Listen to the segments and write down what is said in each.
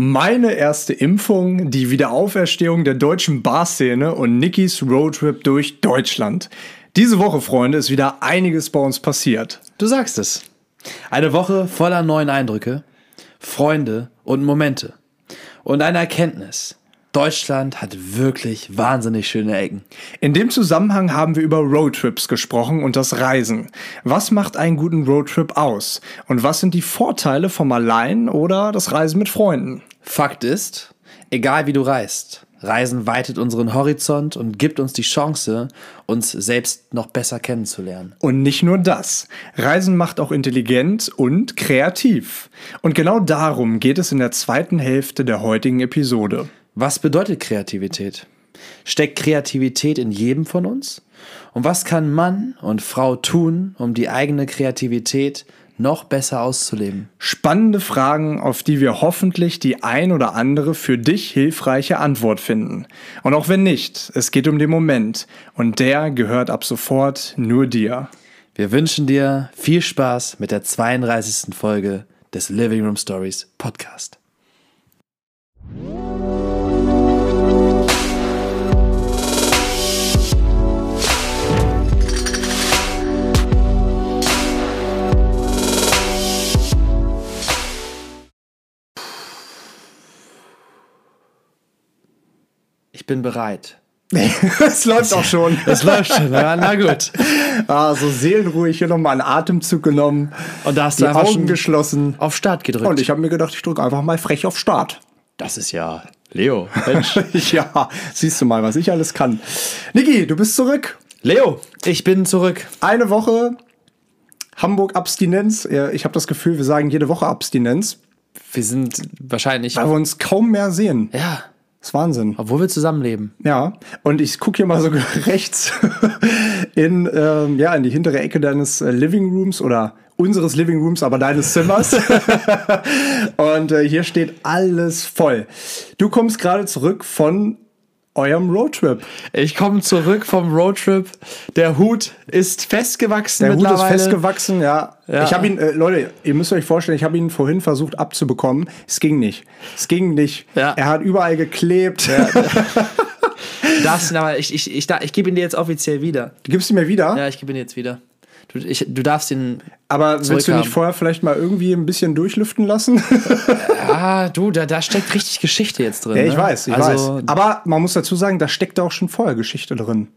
Meine erste Impfung, die Wiederauferstehung der deutschen Barszene und Nikis Roadtrip durch Deutschland. Diese Woche, Freunde, ist wieder einiges bei uns passiert. Du sagst es. Eine Woche voller neuen Eindrücke, Freunde und Momente. Und eine Erkenntnis. Deutschland hat wirklich wahnsinnig schöne Ecken. In dem Zusammenhang haben wir über Roadtrips gesprochen und das Reisen. Was macht einen guten Roadtrip aus? Und was sind die Vorteile vom Allein oder das Reisen mit Freunden? Fakt ist, egal wie du reist, Reisen weitet unseren Horizont und gibt uns die Chance, uns selbst noch besser kennenzulernen. Und nicht nur das. Reisen macht auch intelligent und kreativ. Und genau darum geht es in der zweiten Hälfte der heutigen Episode. Was bedeutet Kreativität? Steckt Kreativität in jedem von uns? Und was kann Mann und Frau tun, um die eigene Kreativität noch besser auszuleben? Spannende Fragen, auf die wir hoffentlich die ein oder andere für dich hilfreiche Antwort finden. Und auch wenn nicht, es geht um den Moment und der gehört ab sofort nur dir. Wir wünschen dir viel Spaß mit der 32. Folge des Living Room Stories Podcast. Bin bereit. Es läuft auch schon. Es läuft schon, ja, na gut. Ah, so seelenruhig hier nochmal einen Atemzug genommen. Und da hast die du einfach Augen geschlossen. auf Start gedrückt. Und ich habe mir gedacht, ich drücke einfach mal frech auf Start. das ist ja Leo. Mensch. ja, siehst du mal, was ich alles kann. Niki, du bist zurück. Leo, ich bin zurück. Eine Woche Hamburg Abstinenz. Ich habe das Gefühl, wir sagen jede Woche Abstinenz, Wir sind wahrscheinlich. weil wir uns kaum mehr sehen. Ja, Das ist Wahnsinn. obwohl wir zusammenleben. Ja, und ich gucke hier mal so rechts in, ähm, ja, in die hintere Ecke deines äh, Living Rooms oder unseres Living Rooms, aber deines Zimmers. und äh, hier steht alles voll. Du kommst gerade zurück von eurem Roadtrip. Ich komme zurück vom Roadtrip. Der Hut ist festgewachsen Der Hut ist festgewachsen, ja. Ja. Ich habe ihn, äh, Leute, ihr müsst euch vorstellen, ich habe ihn vorhin versucht abzubekommen. Es ging nicht. Es ging nicht. Ja. Er hat überall geklebt. Du darfst aber, ich, ich, ich, da- ich gebe ihn dir jetzt offiziell wieder. Du gibst ihn mir wieder. Ja, ich gebe ihn jetzt wieder. Du, ich, du darfst ihn. Aber willst du nicht vorher vielleicht mal irgendwie ein bisschen durchlüften lassen? Ah, du, da, da steckt richtig Geschichte jetzt drin. Ja, ich ne? weiß, ich also, weiß. Aber man muss dazu sagen, da steckt auch schon vorher Geschichte drin.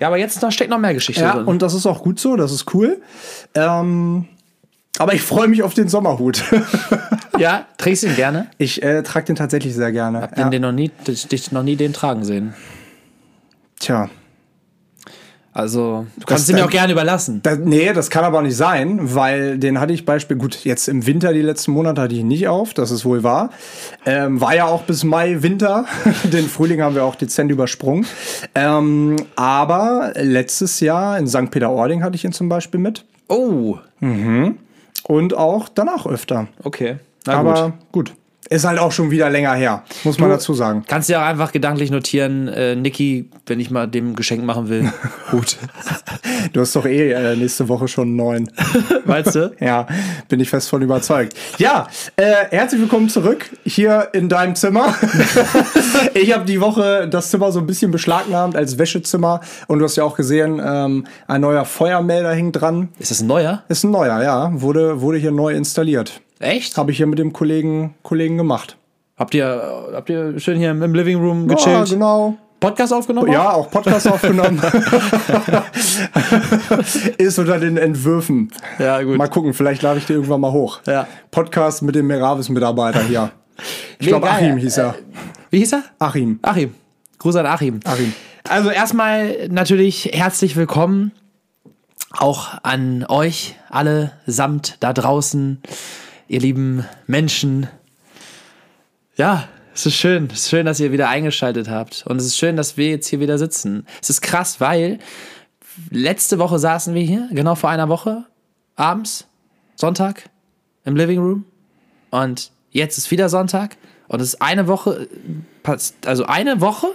Ja, aber jetzt noch steckt noch mehr Geschichte Ja, drin. und das ist auch gut so, das ist cool. Ähm, aber ich freue mich auf den Sommerhut. ja, trägst du ihn gerne? ich äh, trage den tatsächlich sehr gerne. Hab Ja. den noch nie, dich, dich noch nie den tragen sehen. Tja. Also, du kannst ihn mir auch gerne überlassen. Da, nee, das kann aber nicht sein, weil den hatte ich Beispiel, gut, jetzt im Winter die letzten Monate hatte ich ihn nicht auf, das ist wohl wahr. Ähm, war ja auch bis Mai Winter, den Frühling haben wir auch dezent übersprungen. Ähm, aber letztes Jahr in St. Peter-Ording hatte ich ihn zum Beispiel mit Oh, und auch danach öfter. okay. Na aber gut. gut. Ist halt auch schon wieder länger her, muss man Du- dazu sagen. Kannst dir auch einfach gedanklich notieren, äh, Niki, wenn ich mal dem Geschenk machen will. Gut. Du hast doch eh äh, nächste Woche schon einen neuen. Weißt du? Ja, bin ich fest von überzeugt. Ja, äh, herzlich willkommen zurück hier in deinem Zimmer. ich habe die Woche das Zimmer so ein bisschen beschlagnahmt als Wäschezimmer und du hast ja auch gesehen, ähm, ein neuer Feuermelder hängt dran. Ist das ein neuer? Ist ein neuer, ja, wurde, wurde hier neu installiert. Echt? Habe ich hier mit dem Kollegen, Kollegen gemacht. Habt ihr, habt ihr schön hier im Living Room Ja, gechillt? genau. Podcast aufgenommen? Ja, auch Podcast aufgenommen. Ist unter den Entwürfen. Ja, gut. Mal gucken, vielleicht lade ich dir irgendwann mal hoch. Ja. Podcast mit dem Meravis-Mitarbeiter hier. Ich glaube. Achim hieß er. Wie hieß er? Achim. Achim. Gruß an Achim. Achim. Also erstmal natürlich herzlich willkommen auch an euch alle samt da draußen, ihr lieben Menschen. Ja, es ist schön. Es ist schön, dass ihr wieder eingeschaltet habt. Und es ist schön, dass wir jetzt hier wieder sitzen. Es ist krass, weil letzte Woche saßen wir hier, genau vor einer Woche, abends, Sonntag, im Living Room. Und jetzt ist wieder Sonntag. Und es ist eine Woche, pass- also eine Woche,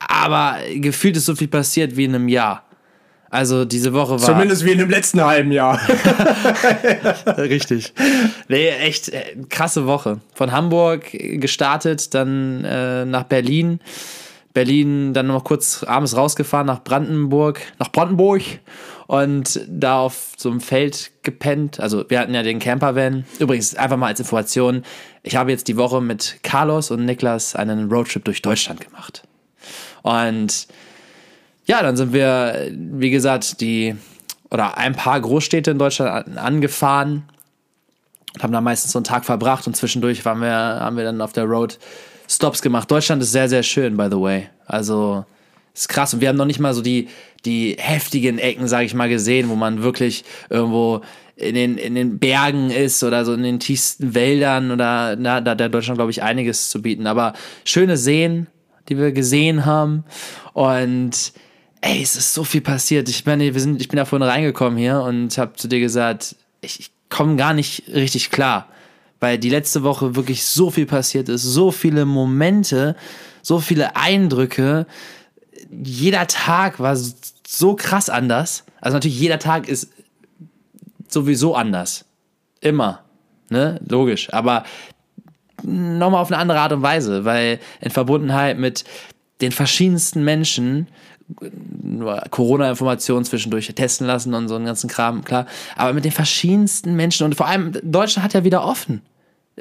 aber gefühlt ist so viel passiert wie in einem Jahr. Also diese Woche war. Zumindest wie in dem letzten halben Jahr. Richtig. Nee, echt äh, krasse Woche. Von Hamburg gestartet, dann äh, nach Berlin. Berlin dann noch kurz abends rausgefahren nach Brandenburg, nach Brandenburg und da auf so einem Feld gepennt. Also wir hatten ja den Campervan. Übrigens einfach mal als Information, ich habe jetzt die Woche mit Carlos und Niklas einen Roadtrip durch Deutschland gemacht. Und ja, dann sind wir, wie gesagt, die oder ein paar Großstädte in Deutschland angefahren und haben da meistens so einen Tag verbracht und zwischendurch waren wir, haben wir dann auf der Road Stops gemacht. Deutschland ist sehr, sehr schön, by the way. Also ist krass. Und wir haben noch nicht mal so die, die heftigen Ecken, sage ich mal, gesehen, wo man wirklich irgendwo in den, in den Bergen ist oder so in den tiefsten Wäldern oder na, da hat Deutschland, glaube ich, einiges zu bieten. Aber schöne Seen, die wir gesehen haben. Und ey, es ist so viel passiert. Ich meine, wir sind, ich bin da vorhin reingekommen hier und habe zu dir gesagt, ich, ich komme gar nicht richtig klar weil die letzte Woche wirklich so viel passiert ist, so viele Momente, so viele Eindrücke. Jeder Tag war so krass anders. Also natürlich jeder Tag ist sowieso anders. Immer. Ne? Logisch. Aber nochmal auf eine andere Art und Weise, weil in Verbundenheit mit den verschiedensten Menschen Corona-Informationen zwischendurch testen lassen und so einen ganzen Kram, klar. Aber mit den verschiedensten Menschen und vor allem Deutschland hat ja wieder offen.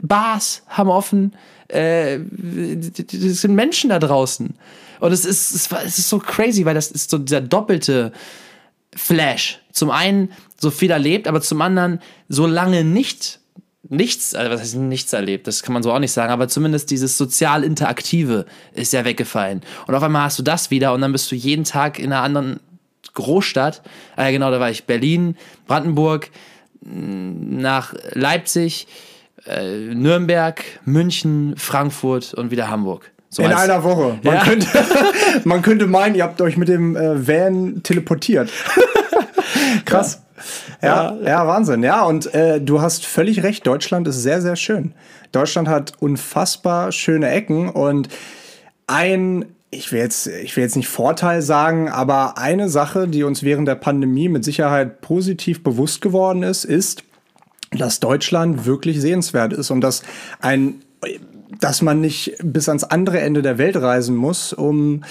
Bars haben offen. Äh, das sind Menschen da draußen. Und es ist, es ist so crazy, weil das ist so dieser doppelte Flash. Zum einen so viel erlebt, aber zum anderen so lange nicht nichts, also was heißt nichts erlebt, das kann man so auch nicht sagen, aber zumindest dieses sozial-interaktive ist ja weggefallen. Und auf einmal hast du das wieder und dann bist du jeden Tag in einer anderen Großstadt. Ah ja, genau, da war ich Berlin, Brandenburg, nach Leipzig, äh, Nürnberg, München, Frankfurt und wieder Hamburg. So in einer Woche. Man, ja. könnte, man könnte meinen, ihr habt euch mit dem äh, Van teleportiert. Krass. Ja, ja, ja, Wahnsinn. Ja, und äh, du hast völlig recht. Deutschland ist sehr, sehr schön. Deutschland hat unfassbar schöne Ecken und ein ich will, jetzt, ich will jetzt nicht Vorteil sagen, aber eine Sache, die uns während der Pandemie mit Sicherheit positiv bewusst geworden ist, ist, dass Deutschland wirklich sehenswert ist und dass ein dass man nicht bis ans andere Ende der Welt reisen muss, um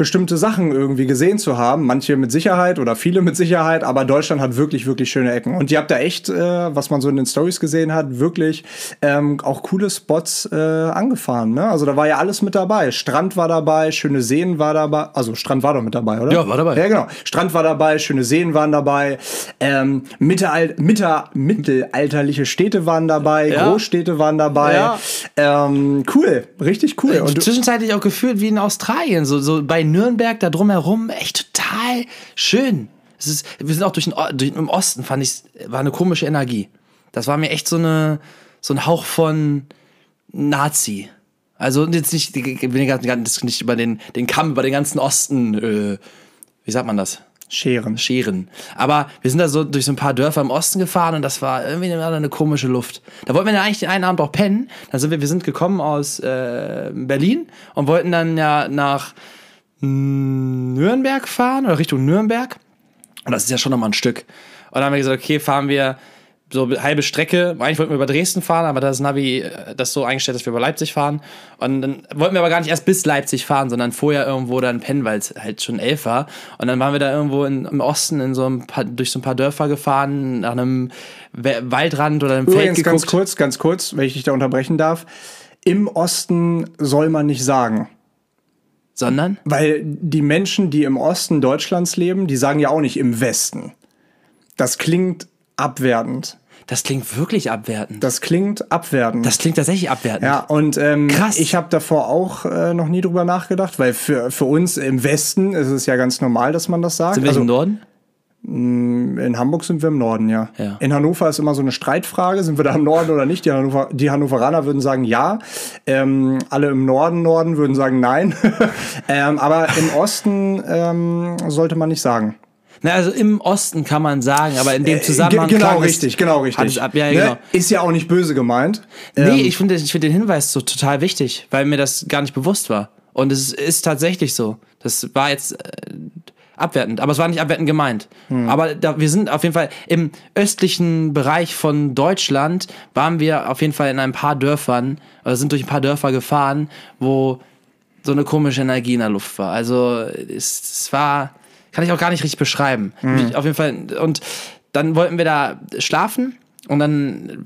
bestimmte Sachen irgendwie gesehen zu haben. Manche mit Sicherheit oder viele mit Sicherheit, aber Deutschland hat wirklich, wirklich schöne Ecken. Und ihr habt da echt, äh, was man so in den Stories gesehen hat, wirklich ähm, auch coole Spots äh, angefahren. Ne? Also da war ja alles mit dabei. Strand war dabei, schöne Seen war dabei. Also Strand war doch mit dabei, oder? Ja, war dabei. Ja, genau. Strand war dabei, schöne Seen waren dabei. Ähm, Mitteral Mitte mittelalterliche Städte waren dabei, ja. Großstädte waren dabei. Ja. Ähm, cool, richtig cool. Und zwischenzeitlich auch gefühlt wie in Australien, so, so bei Nürnberg, da drumherum, echt total schön. Es ist, wir sind auch durch den, durch, im Osten, fand ich, war eine komische Energie. Das war mir echt so eine, so ein Hauch von Nazi. Also jetzt nicht, nicht über den, den Kamm, über den ganzen Osten, äh, wie sagt man das? Scheren. Scheren. Aber wir sind da so durch so ein paar Dörfer im Osten gefahren und das war irgendwie eine, eine komische Luft. Da wollten wir ja eigentlich den einen Abend auch pennen. Dann sind wir, wir sind gekommen aus äh, Berlin und wollten dann ja nach Nürnberg fahren oder Richtung Nürnberg. Und das ist ja schon nochmal ein Stück. Und dann haben wir gesagt, okay, fahren wir so halbe Strecke. Eigentlich wollten wir über Dresden fahren, aber das Navi äh, das so eingestellt, dass wir über Leipzig fahren. Und dann wollten wir aber gar nicht erst bis Leipzig fahren, sondern vorher irgendwo dann pennen, weil es halt schon elf war. Und dann waren wir da irgendwo in, im Osten in so ein paar, durch so ein paar Dörfer gefahren, nach einem Waldrand oder einem Übrigens, Feld geguckt. ganz kurz, ganz kurz, wenn ich dich da unterbrechen darf. Im Osten soll man nicht sagen. Sondern? Weil die Menschen, die im Osten Deutschlands leben, die sagen ja auch nicht im Westen. Das klingt abwertend. Das klingt wirklich abwertend. Das klingt abwertend. Das klingt tatsächlich abwertend. Ja, und ähm, Krass. ich habe davor auch äh, noch nie drüber nachgedacht, weil für, für uns im Westen ist es ja ganz normal, dass man das sagt. Sind wir also, im Norden? Mm, in Hamburg sind wir im Norden, ja. ja. In Hannover ist immer so eine Streitfrage, sind wir da im Norden oder nicht? Die, Hannover, die Hannoveraner würden sagen ja. Ähm, alle im Norden, Norden würden sagen nein. ähm, aber im Osten ähm, sollte man nicht sagen. Na, also im Osten kann man sagen, aber in dem äh, Zusammenhang. Äh, genau, richtig, genau, richtig. Ab, ja, ne? genau. Ist ja auch nicht böse gemeint. Nee, ähm, ich finde ich find den Hinweis so total wichtig, weil mir das gar nicht bewusst war. Und es ist tatsächlich so. Das war jetzt. Abwertend, aber es war nicht abwertend gemeint. Aber da, wir sind auf jeden Fall im östlichen Bereich von Deutschland, waren wir auf jeden Fall in ein paar Dörfern, oder sind durch ein paar Dörfer gefahren, wo so eine komische Energie in der Luft war. Also es, es war, kann ich auch gar nicht richtig beschreiben. Auf jeden Fall. Und dann wollten wir da schlafen und dann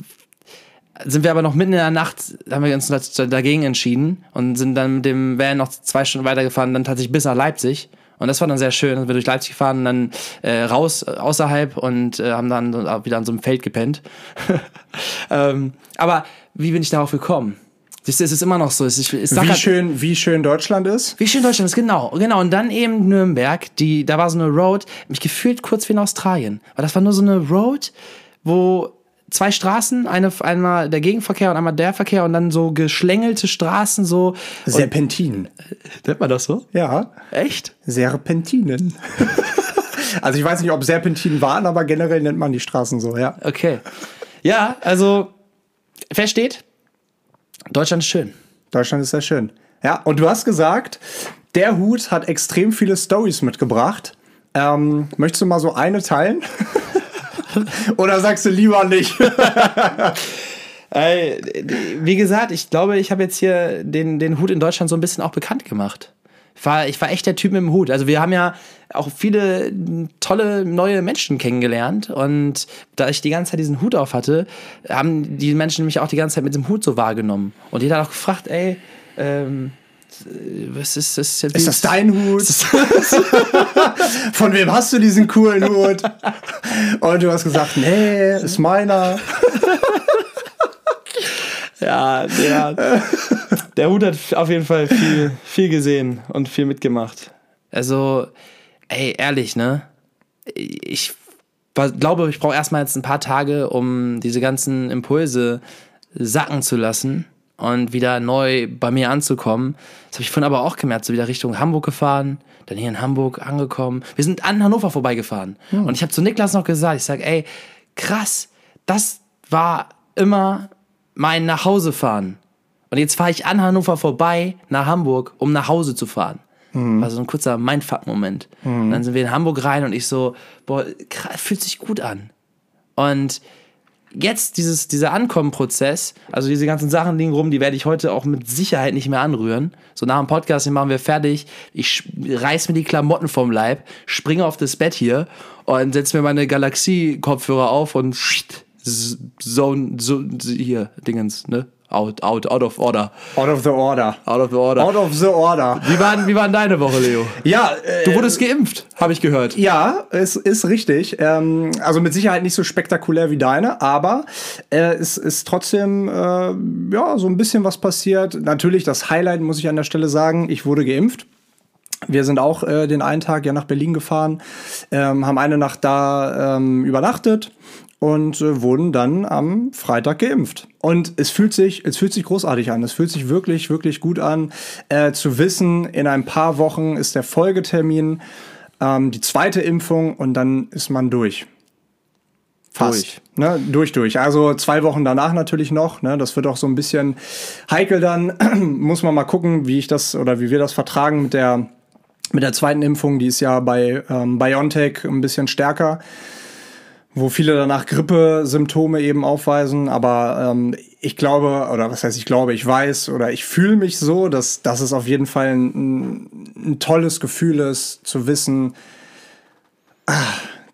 sind wir aber noch mitten in der Nacht, haben wir uns dagegen entschieden und sind dann mit dem Van noch zwei Stunden weitergefahren, dann tatsächlich bis nach Leipzig. Und das war dann sehr schön. Sind wir durch Leipzig gefahren dann äh, raus äh, außerhalb und äh, haben dann so- wieder an so einem Feld gepennt. ähm, aber wie bin ich darauf gekommen? Du, es ist immer noch so. Ich sag Wie halt- schön, wie schön Deutschland ist. wie schön Deutschland ist, genau, genau. Und dann eben Nürnberg, die, da war so eine Road, mich gefühlt kurz wie in Australien. Weil das war nur so eine Road, wo zwei Straßen, eine, einmal der Gegenverkehr und einmal der Verkehr und dann so geschlängelte Straßen so. Serpentinen. Nennt man das so? Ja, Echt? Serpentinen. also ich weiß nicht, ob Serpentinen waren, aber generell nennt man die Straßen so, ja. Okay. Ja, also, versteht? Deutschland ist schön. Deutschland ist sehr schön. Ja, und du hast gesagt, der Hut hat extrem viele Stories mitgebracht. Ähm, möchtest du mal so eine teilen? Oder sagst du lieber nicht? Ey, wie gesagt, ich glaube, ich habe jetzt hier den, den Hut in Deutschland so ein bisschen auch bekannt gemacht. Ich war, ich war echt der Typ mit dem Hut. Also wir haben ja auch viele tolle neue Menschen kennengelernt und da ich die ganze Zeit diesen Hut auf hatte, haben die Menschen mich auch die ganze Zeit mit dem Hut so wahrgenommen. Und jeder hat auch gefragt, ey, ähm, was ist das jetzt? Ist das dein Hut? Von wem hast du diesen coolen Hut? Und du hast gesagt, nee, ist meiner. Ja, der, der Hut hat auf jeden Fall viel, viel gesehen und viel mitgemacht. Also, ey, ehrlich, ne? Ich glaube, ich brauche erstmal jetzt ein paar Tage, um diese ganzen Impulse sacken zu lassen und wieder neu bei mir anzukommen. Das habe ich vorhin aber auch gemerkt, so wieder Richtung Hamburg gefahren, dann hier in Hamburg angekommen. Wir sind an Hannover vorbeigefahren. Und ich habe zu Niklas noch gesagt, ich sage, ey, krass, das war immer mein Nachhausefahren. Und jetzt fahre ich an Hannover vorbei nach Hamburg, um nach Hause zu fahren. War so ein kurzer Mindfuck-Moment. Und dann sind wir in Hamburg rein und ich so, boah, krass, fühlt sich gut an. Und jetzt dieses, dieser Ankommenprozess, also diese ganzen Sachen liegen rum, die werde ich heute auch mit Sicherheit nicht mehr anrühren. So nach dem Podcast, den machen wir fertig. Ich reiß mir die Klamotten vom Leib, springe auf das Bett hier und setze mir meine Galaxie-Kopfhörer auf und so, so, hier, Dingens, ne? Out, out, out of order. Out of the order. Out of the order. Out of the order. Wie war, wie war denn deine Woche, Leo? Ja, äh, Du wurdest geimpft, habe ich gehört. Ja, es ist richtig. Ähm, also mit Sicherheit nicht so spektakulär wie deine, aber äh, es ist trotzdem äh, ja so ein bisschen was passiert. Natürlich das Highlight muss ich an der Stelle sagen. Ich wurde geimpft. Wir sind auch äh, den einen Tag ja nach Berlin gefahren, ähm, haben eine Nacht da ähm, übernachtet und äh, wurden dann am Freitag geimpft. Und es fühlt sich, es fühlt sich großartig an. Es fühlt sich wirklich, wirklich gut an, äh, zu wissen, in ein paar Wochen ist der Folgetermin, ähm, die zweite Impfung und dann ist man durch. Fast. Durch. Ne, durch, durch. Also zwei Wochen danach natürlich noch. Ne, das wird auch so ein bisschen heikel dann. Muss man mal gucken, wie ich das oder wie wir das vertragen mit der, mit der zweiten Impfung. Die ist ja bei ähm, BioNTech ein bisschen stärker, wo viele danach Grippesymptome eben aufweisen. Aber ähm, ich glaube, oder was heißt ich glaube, ich weiß oder ich fühle mich so, dass, dass es auf jeden Fall ein, ein tolles Gefühl ist, zu wissen,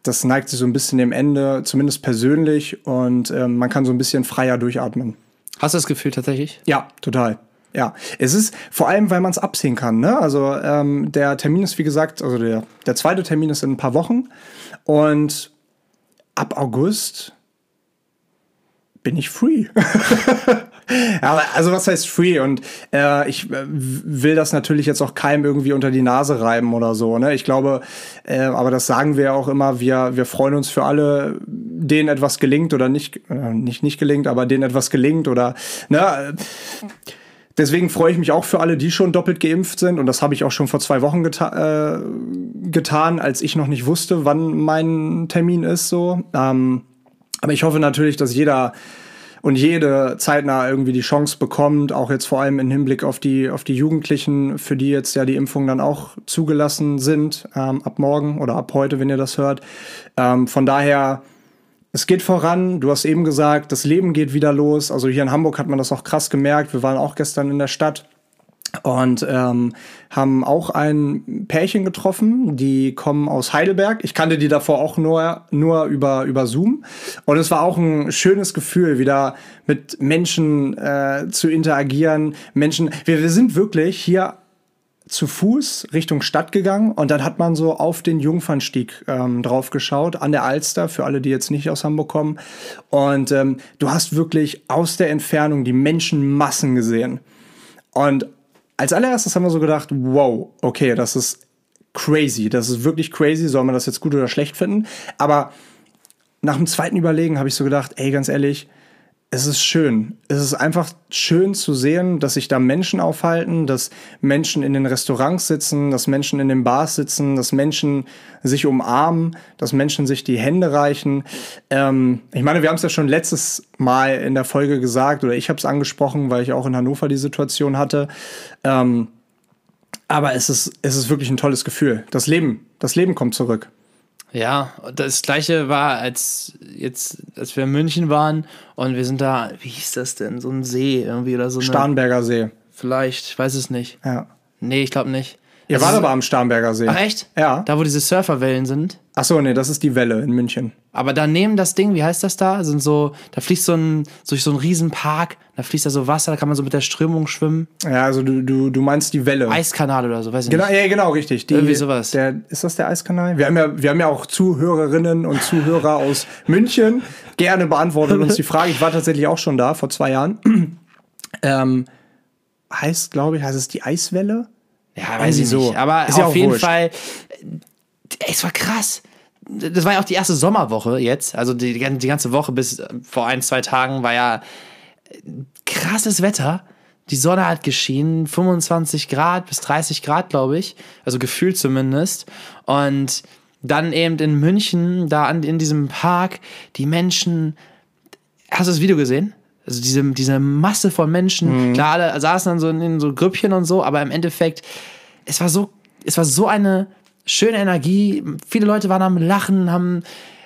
das neigt sich so ein bisschen dem Ende, zumindest persönlich, und ähm, man kann so ein bisschen freier durchatmen. Hast du das Gefühl tatsächlich? Ja, total. Ja, es ist vor allem, weil man es absehen kann. Ne? Also ähm, der Termin ist, wie gesagt, also der, der zweite Termin ist in ein paar Wochen. Und ab August bin ich free. Aber also was heißt free? Und äh, ich äh, will das natürlich jetzt auch keinem irgendwie unter die Nase reiben oder so. Ne? Ich glaube, äh, aber das sagen wir auch immer, wir, wir freuen uns für alle, denen etwas gelingt oder nicht, äh, nicht, nicht gelingt, aber denen etwas gelingt oder ne, Deswegen freue ich mich auch für alle, die schon doppelt geimpft sind. Und das habe ich auch schon vor zwei Wochen geta äh, getan, als ich noch nicht wusste, wann mein Termin ist. So. Ähm, aber ich hoffe natürlich, dass jeder und jede zeitnah irgendwie die Chance bekommt, auch jetzt vor allem im Hinblick auf die, auf die Jugendlichen, für die jetzt ja die Impfungen dann auch zugelassen sind, ähm, ab morgen oder ab heute, wenn ihr das hört. Ähm, von daher, es geht voran. Du hast eben gesagt, das Leben geht wieder los. Also hier in Hamburg hat man das auch krass gemerkt. Wir waren auch gestern in der Stadt und ähm, haben auch ein Pärchen getroffen, die kommen aus Heidelberg. Ich kannte die davor auch nur, nur über, über Zoom. Und es war auch ein schönes Gefühl, wieder mit Menschen äh, zu interagieren. Menschen, wir, wir sind wirklich hier zu Fuß Richtung Stadt gegangen und dann hat man so auf den Jungfernstieg ähm, drauf geschaut, an der Alster, für alle, die jetzt nicht aus Hamburg kommen. Und ähm, du hast wirklich aus der Entfernung die Menschenmassen gesehen. Und als allererstes haben wir so gedacht, wow, okay, das ist crazy, das ist wirklich crazy, soll man das jetzt gut oder schlecht finden? Aber nach dem zweiten Überlegen habe ich so gedacht, ey, ganz ehrlich, es ist schön. Es ist einfach schön zu sehen, dass sich da Menschen aufhalten, dass Menschen in den Restaurants sitzen, dass Menschen in den Bars sitzen, dass Menschen sich umarmen, dass Menschen sich die Hände reichen. Ähm, ich meine, wir haben es ja schon letztes Mal in der Folge gesagt oder ich habe es angesprochen, weil ich auch in Hannover die Situation hatte. Ähm, aber es ist, es ist wirklich ein tolles Gefühl. Das Leben, das Leben kommt zurück. Ja, das gleiche war, als jetzt, als wir in München waren und wir sind da, wie hieß das denn? So ein See irgendwie oder so. Eine, Starnberger See. Vielleicht, ich weiß es nicht. Ja. Nee, ich glaube nicht. Ihr Also wart aber am Starnberger See. Ach echt? Ja. Da, wo diese Surferwellen sind. Ach so, nee, das ist die Welle in München. Aber daneben das Ding, wie heißt das da? Sind so, da fließt so ein, durch so ein Riesenpark, da fließt da so Wasser, da kann man so mit der Strömung schwimmen. Ja, also du, du, du meinst die Welle. Eiskanal oder so, weiß ich Genau, nicht. ja, genau, richtig. Die, Irgendwie sowas. Der, ist das der Eiskanal? Wir haben, ja, wir haben ja auch Zuhörerinnen und Zuhörer aus München. Gerne beantwortet uns die Frage. Ich war tatsächlich auch schon da vor zwei Jahren. ähm, heißt, glaube ich, heißt es die Eiswelle? Ja, weiß ich so. nicht. Aber Ist auf jeden wurscht. Fall, äh, ey, es war krass. Das war ja auch die erste Sommerwoche jetzt. Also die, die ganze Woche bis äh, vor ein, zwei Tagen war ja äh, krasses Wetter. Die Sonne hat geschienen, 25 Grad bis 30 Grad, glaube ich. Also gefühlt zumindest. Und dann eben in München, da an, in diesem Park, die Menschen. Hast du das Video gesehen? Also diese, diese Masse von Menschen, klar, alle saßen dann so in, in so Grüppchen und so, aber im Endeffekt, es war so, es war so eine schöne Energie. Viele Leute waren am Lachen, haben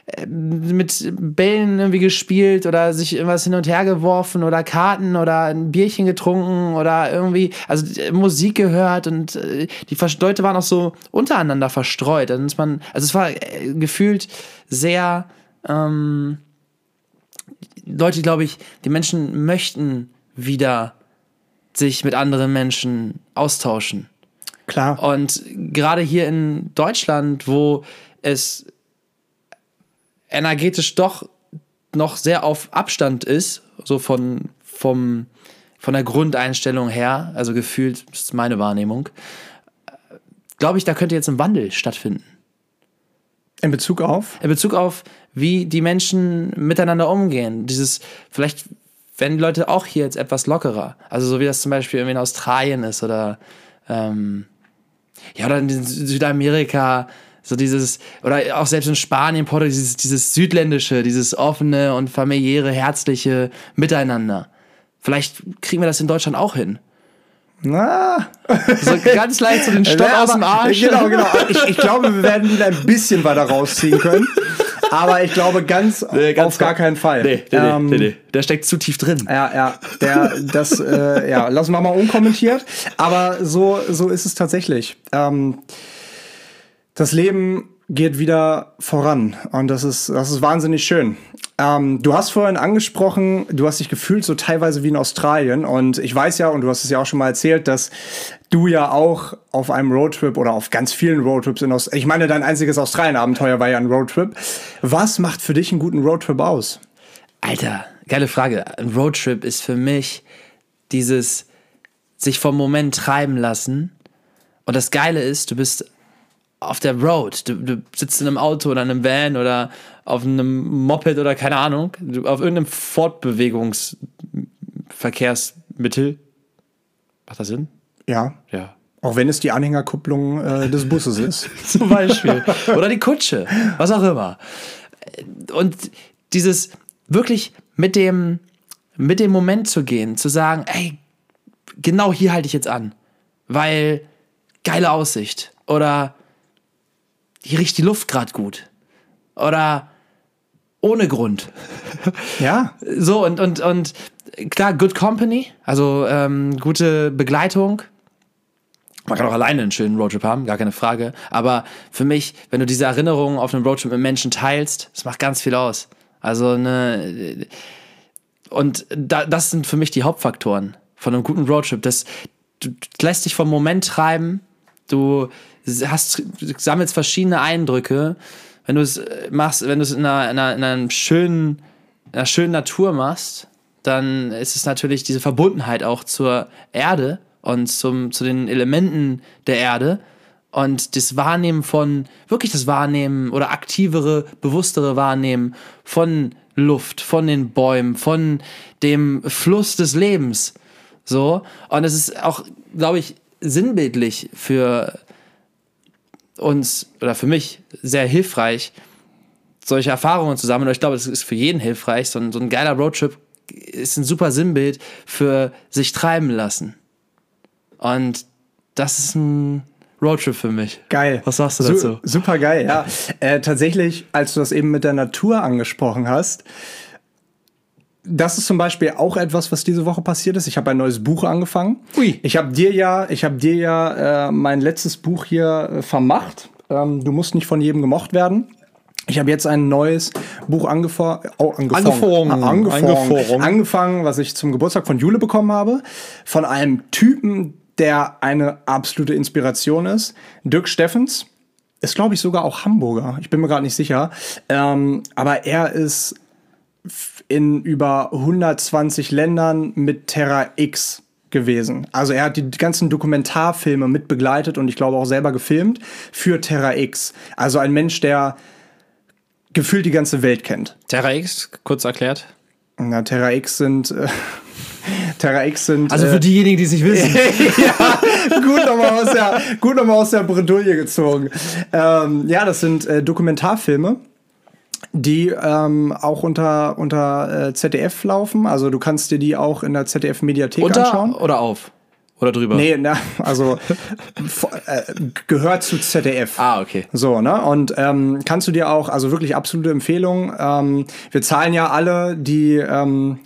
äh, mit Bällen irgendwie gespielt oder sich irgendwas hin und her geworfen oder Karten oder ein Bierchen getrunken oder irgendwie, also äh, Musik gehört und äh, die Leute waren auch so untereinander verstreut. Dann man, also es war gefühlt sehr, ähm, Leute, glaube ich, die Menschen möchten wieder sich mit anderen Menschen austauschen. Klar. Und gerade hier in Deutschland, wo es energetisch doch noch sehr auf Abstand ist, so von, vom, von der Grundeinstellung her, also gefühlt das ist meine Wahrnehmung, glaube ich, da könnte jetzt ein Wandel stattfinden. In Bezug auf? In Bezug auf, wie die Menschen miteinander umgehen. Dieses, vielleicht werden die Leute auch hier jetzt etwas lockerer. Also so wie das zum Beispiel irgendwie in Australien ist oder ähm, ja, oder in Sü- Südamerika, so dieses, oder auch selbst in Spanien, Portugal, dieses, dieses südländische, dieses offene und familiäre, herzliche Miteinander. Vielleicht kriegen wir das in Deutschland auch hin. Na, So ganz leicht so den Stock Ja, aus dem Arsch. Genau, genau. Ich, ich glaube, wir werden ihn ein bisschen weiter rausziehen können. Aber ich glaube, ganz, auf gar keinen Fall. Ähm, Der steckt zu tief drin. Ja, ja, der, das, äh, ja, lassen wir mal unkommentiert. Aber so, so ist es tatsächlich. Ähm, das Leben geht wieder voran und das ist, das ist wahnsinnig schön. Ähm, du hast vorhin angesprochen, du hast dich gefühlt so teilweise wie in Australien und ich weiß ja, und du hast es ja auch schon mal erzählt, dass du ja auch auf einem Roadtrip oder auf ganz vielen Roadtrips in Australien, ich meine, dein einziges Australien-Abenteuer war ja ein Roadtrip. Was macht für dich einen guten Roadtrip aus? Alter, geile Frage. Ein Roadtrip ist für mich dieses sich vom Moment treiben lassen. Und das Geile ist, du bist auf der Road. Du, du sitzt in einem Auto oder in einem Van oder auf einem Moped oder keine Ahnung. Auf irgendeinem Fortbewegungsverkehrsmittel. Macht das Sinn? Ja, Ja. Auch wenn es die Anhängerkupplung äh, des Busses ist. zum Beispiel. Oder die Kutsche, was auch immer. Und dieses wirklich mit dem mit dem Moment zu gehen, zu sagen, ey, genau hier halte ich jetzt an, weil geile Aussicht oder hier riecht die Luft gerade gut oder ohne Grund. Ja. So, und, und, und klar, Good Company, also ähm, gute Begleitung. Man kann auch alleine einen schönen Roadtrip haben, gar keine Frage. Aber für mich, wenn du diese Erinnerungen auf einem Roadtrip mit Menschen teilst, das macht ganz viel aus. Also eine. Und da, das sind für mich die Hauptfaktoren von einem guten Roadtrip. Das, du lässt dich vom Moment treiben, du hast, sammelst verschiedene Eindrücke wenn du es machst, wenn du es in einer, in einer, in einer schönen, in einer schönen Natur machst, dann ist es natürlich diese Verbundenheit auch zur Erde und zum, zu den Elementen der Erde und das Wahrnehmen von, wirklich das Wahrnehmen oder aktivere, bewusstere Wahrnehmen von Luft, von den Bäumen, von dem Fluss des Lebens. So. Und es ist auch, glaube ich, sinnbildlich für uns oder für mich sehr hilfreich, solche Erfahrungen zu sammeln. Und ich glaube, es ist für jeden hilfreich. So ein, so ein geiler Roadtrip ist ein super Sinnbild für sich treiben lassen. Und das ist ein Roadtrip für mich. Geil. Was sagst du dazu? Su super geil, ja. Äh, tatsächlich, als du das eben mit der Natur angesprochen hast, das ist zum Beispiel auch etwas, was diese Woche passiert ist. Ich habe ein neues Buch angefangen. Ui. Ich habe dir ja, ich habe dir ja äh, mein letztes Buch hier äh, vermacht. Ähm, du musst nicht von jedem gemocht werden. Ich habe jetzt ein neues Buch angefo oh, angefangen, angefangen, angefangen, angefangen, was ich zum Geburtstag von Jule bekommen habe, von einem Typen, der eine absolute Inspiration ist. Dirk Steffens ist, glaube ich, sogar auch Hamburger. Ich bin mir gerade nicht sicher. Ähm, aber er ist in über 120 Ländern mit Terra X gewesen. Also er hat die ganzen Dokumentarfilme mit begleitet und ich glaube auch selber gefilmt für Terra X. Also ein Mensch, der gefühlt die ganze Welt kennt. Terra X, kurz erklärt. Na, Terra X sind. Äh, Terra X sind. Also für äh, diejenigen, die es nicht wissen. ja, gut nochmal aus der, gut noch aus der Bredouille gezogen. Ähm, ja, das sind äh, Dokumentarfilme die ähm, auch unter, unter äh, ZDF laufen. Also du kannst dir die auch in der ZDF-Mediathek anschauen. Oder auf? Oder drüber? Nee, na, also äh, gehört zu ZDF. Ah, okay. So, ne? Und ähm, kannst du dir auch, also wirklich absolute Empfehlung. Ähm, wir zahlen ja alle die, ähm,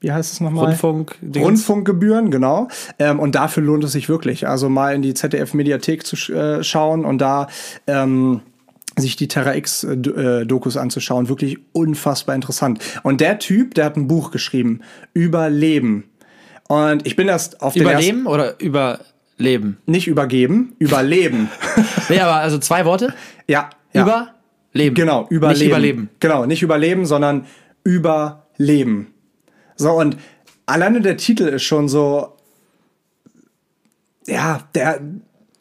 wie heißt es nochmal? Rundfunk Rundfunkgebühren, genau. Ähm, und dafür lohnt es sich wirklich. Also mal in die ZDF-Mediathek zu äh, schauen und da ähm, sich die Terra X äh, äh, Dokus anzuschauen, wirklich unfassbar interessant. Und der Typ, der hat ein Buch geschrieben über Leben. Und ich bin erst auf den Überleben oder überleben? Nicht übergeben, überleben. nee, aber also zwei Worte? Ja. ja. Überleben. Genau, überleben. Nicht überleben. Genau, nicht überleben, sondern überleben. So, und alleine der Titel ist schon so, ja, der,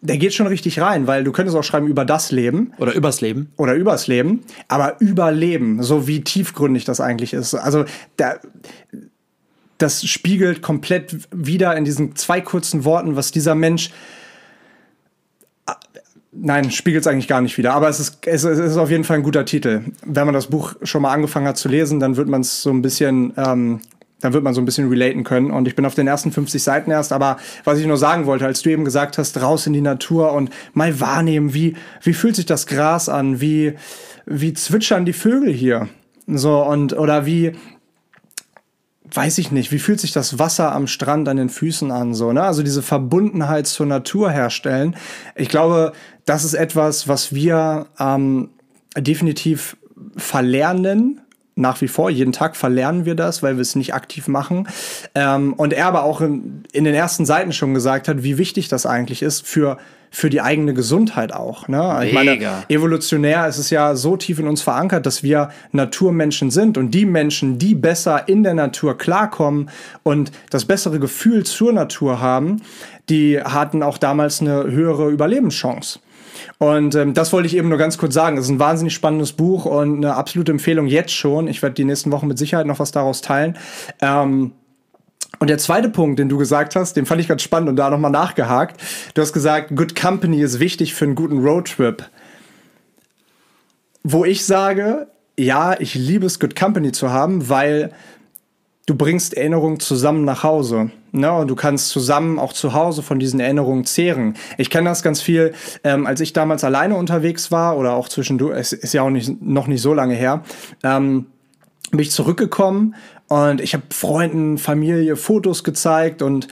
der geht schon richtig rein, weil du könntest auch schreiben über das Leben. Oder übers Leben. Oder übers Leben. Aber überleben, so wie tiefgründig das eigentlich ist. Also der, das spiegelt komplett wieder in diesen zwei kurzen Worten, was dieser Mensch. Nein, spiegelt es eigentlich gar nicht wieder. Aber es ist, es ist auf jeden Fall ein guter Titel. Wenn man das Buch schon mal angefangen hat zu lesen, dann wird man es so ein bisschen ähm, dann wird man so ein bisschen relaten können. Und ich bin auf den ersten 50 Seiten erst, aber was ich nur sagen wollte, als du eben gesagt hast, raus in die Natur und mal wahrnehmen, wie, wie fühlt sich das Gras an, wie, wie zwitschern die Vögel hier? So, und, oder wie, weiß ich nicht, wie fühlt sich das Wasser am Strand an den Füßen an, so, ne? Also diese Verbundenheit zur Natur herstellen. Ich glaube, das ist etwas, was wir ähm, definitiv verlernen nach wie vor. Jeden Tag verlernen wir das, weil wir es nicht aktiv machen. Ähm, und er aber auch in, in, den ersten Seiten schon gesagt hat, wie wichtig das eigentlich ist für, für die eigene Gesundheit auch. Ne? Ich meine, evolutionär ist es ja so tief in uns verankert, dass wir Naturmenschen sind und die Menschen, die besser in der Natur klarkommen und das bessere Gefühl zur Natur haben, die hatten auch damals eine höhere Überlebenschance. Und ähm, das wollte ich eben nur ganz kurz sagen. Es ist ein wahnsinnig spannendes Buch und eine absolute Empfehlung jetzt schon. Ich werde die nächsten Wochen mit Sicherheit noch was daraus teilen. Ähm, und der zweite Punkt, den du gesagt hast, den fand ich ganz spannend und da nochmal nachgehakt. Du hast gesagt, Good Company ist wichtig für einen guten Roadtrip. Wo ich sage, ja, ich liebe es, Good Company zu haben, weil du bringst Erinnerungen zusammen nach Hause. Ne? Und du kannst zusammen auch zu Hause von diesen Erinnerungen zehren. Ich kenne das ganz viel, ähm, als ich damals alleine unterwegs war oder auch zwischendurch, es ist ja auch nicht, noch nicht so lange her, ähm, bin ich zurückgekommen und ich habe Freunden, Familie Fotos gezeigt und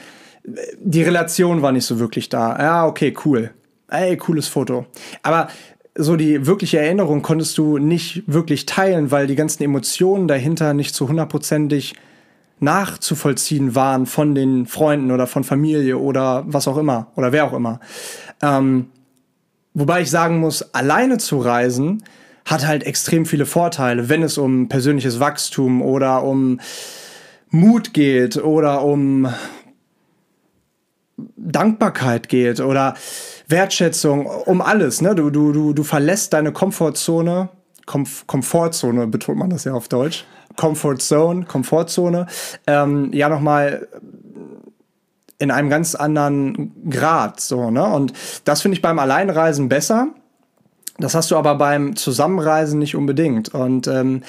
die Relation war nicht so wirklich da. Ja, okay, cool. Ey, cooles Foto. Aber so die wirkliche Erinnerung konntest du nicht wirklich teilen, weil die ganzen Emotionen dahinter nicht zu hundertprozentig nachzuvollziehen waren von den Freunden oder von Familie oder was auch immer oder wer auch immer. Ähm, wobei ich sagen muss, alleine zu reisen hat halt extrem viele Vorteile, wenn es um persönliches Wachstum oder um Mut geht oder um Dankbarkeit geht oder Wertschätzung, um alles. Ne? Du, du, du, du verlässt deine Komfortzone. Komf Komfortzone betont man das ja auf Deutsch. Comfort Zone, Komfortzone. Ähm, ja, nochmal in einem ganz anderen Grad. So, ne? Und das finde ich beim Alleinreisen besser. Das hast du aber beim Zusammenreisen nicht unbedingt. Und ähm,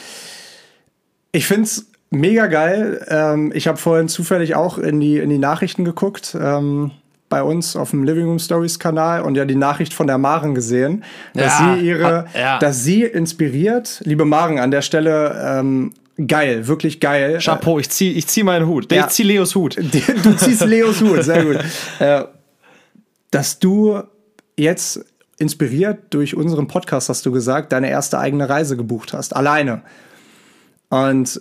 ich finde es mega geil. Ähm, ich habe vorhin zufällig auch in die, in die Nachrichten geguckt. Ähm, bei uns auf dem Living Room Stories Kanal und ja die Nachricht von der Maren gesehen, dass ja, sie ihre, ja. dass sie inspiriert, liebe Maren, an der Stelle ähm, geil, wirklich geil. Chapeau, ich zieh, ich zieh meinen Hut. Ja. Ich zieh Leos Hut. Du ziehst Leos Hut, sehr gut. äh, dass du jetzt inspiriert durch unseren Podcast, hast du gesagt, deine erste eigene Reise gebucht hast, alleine. Und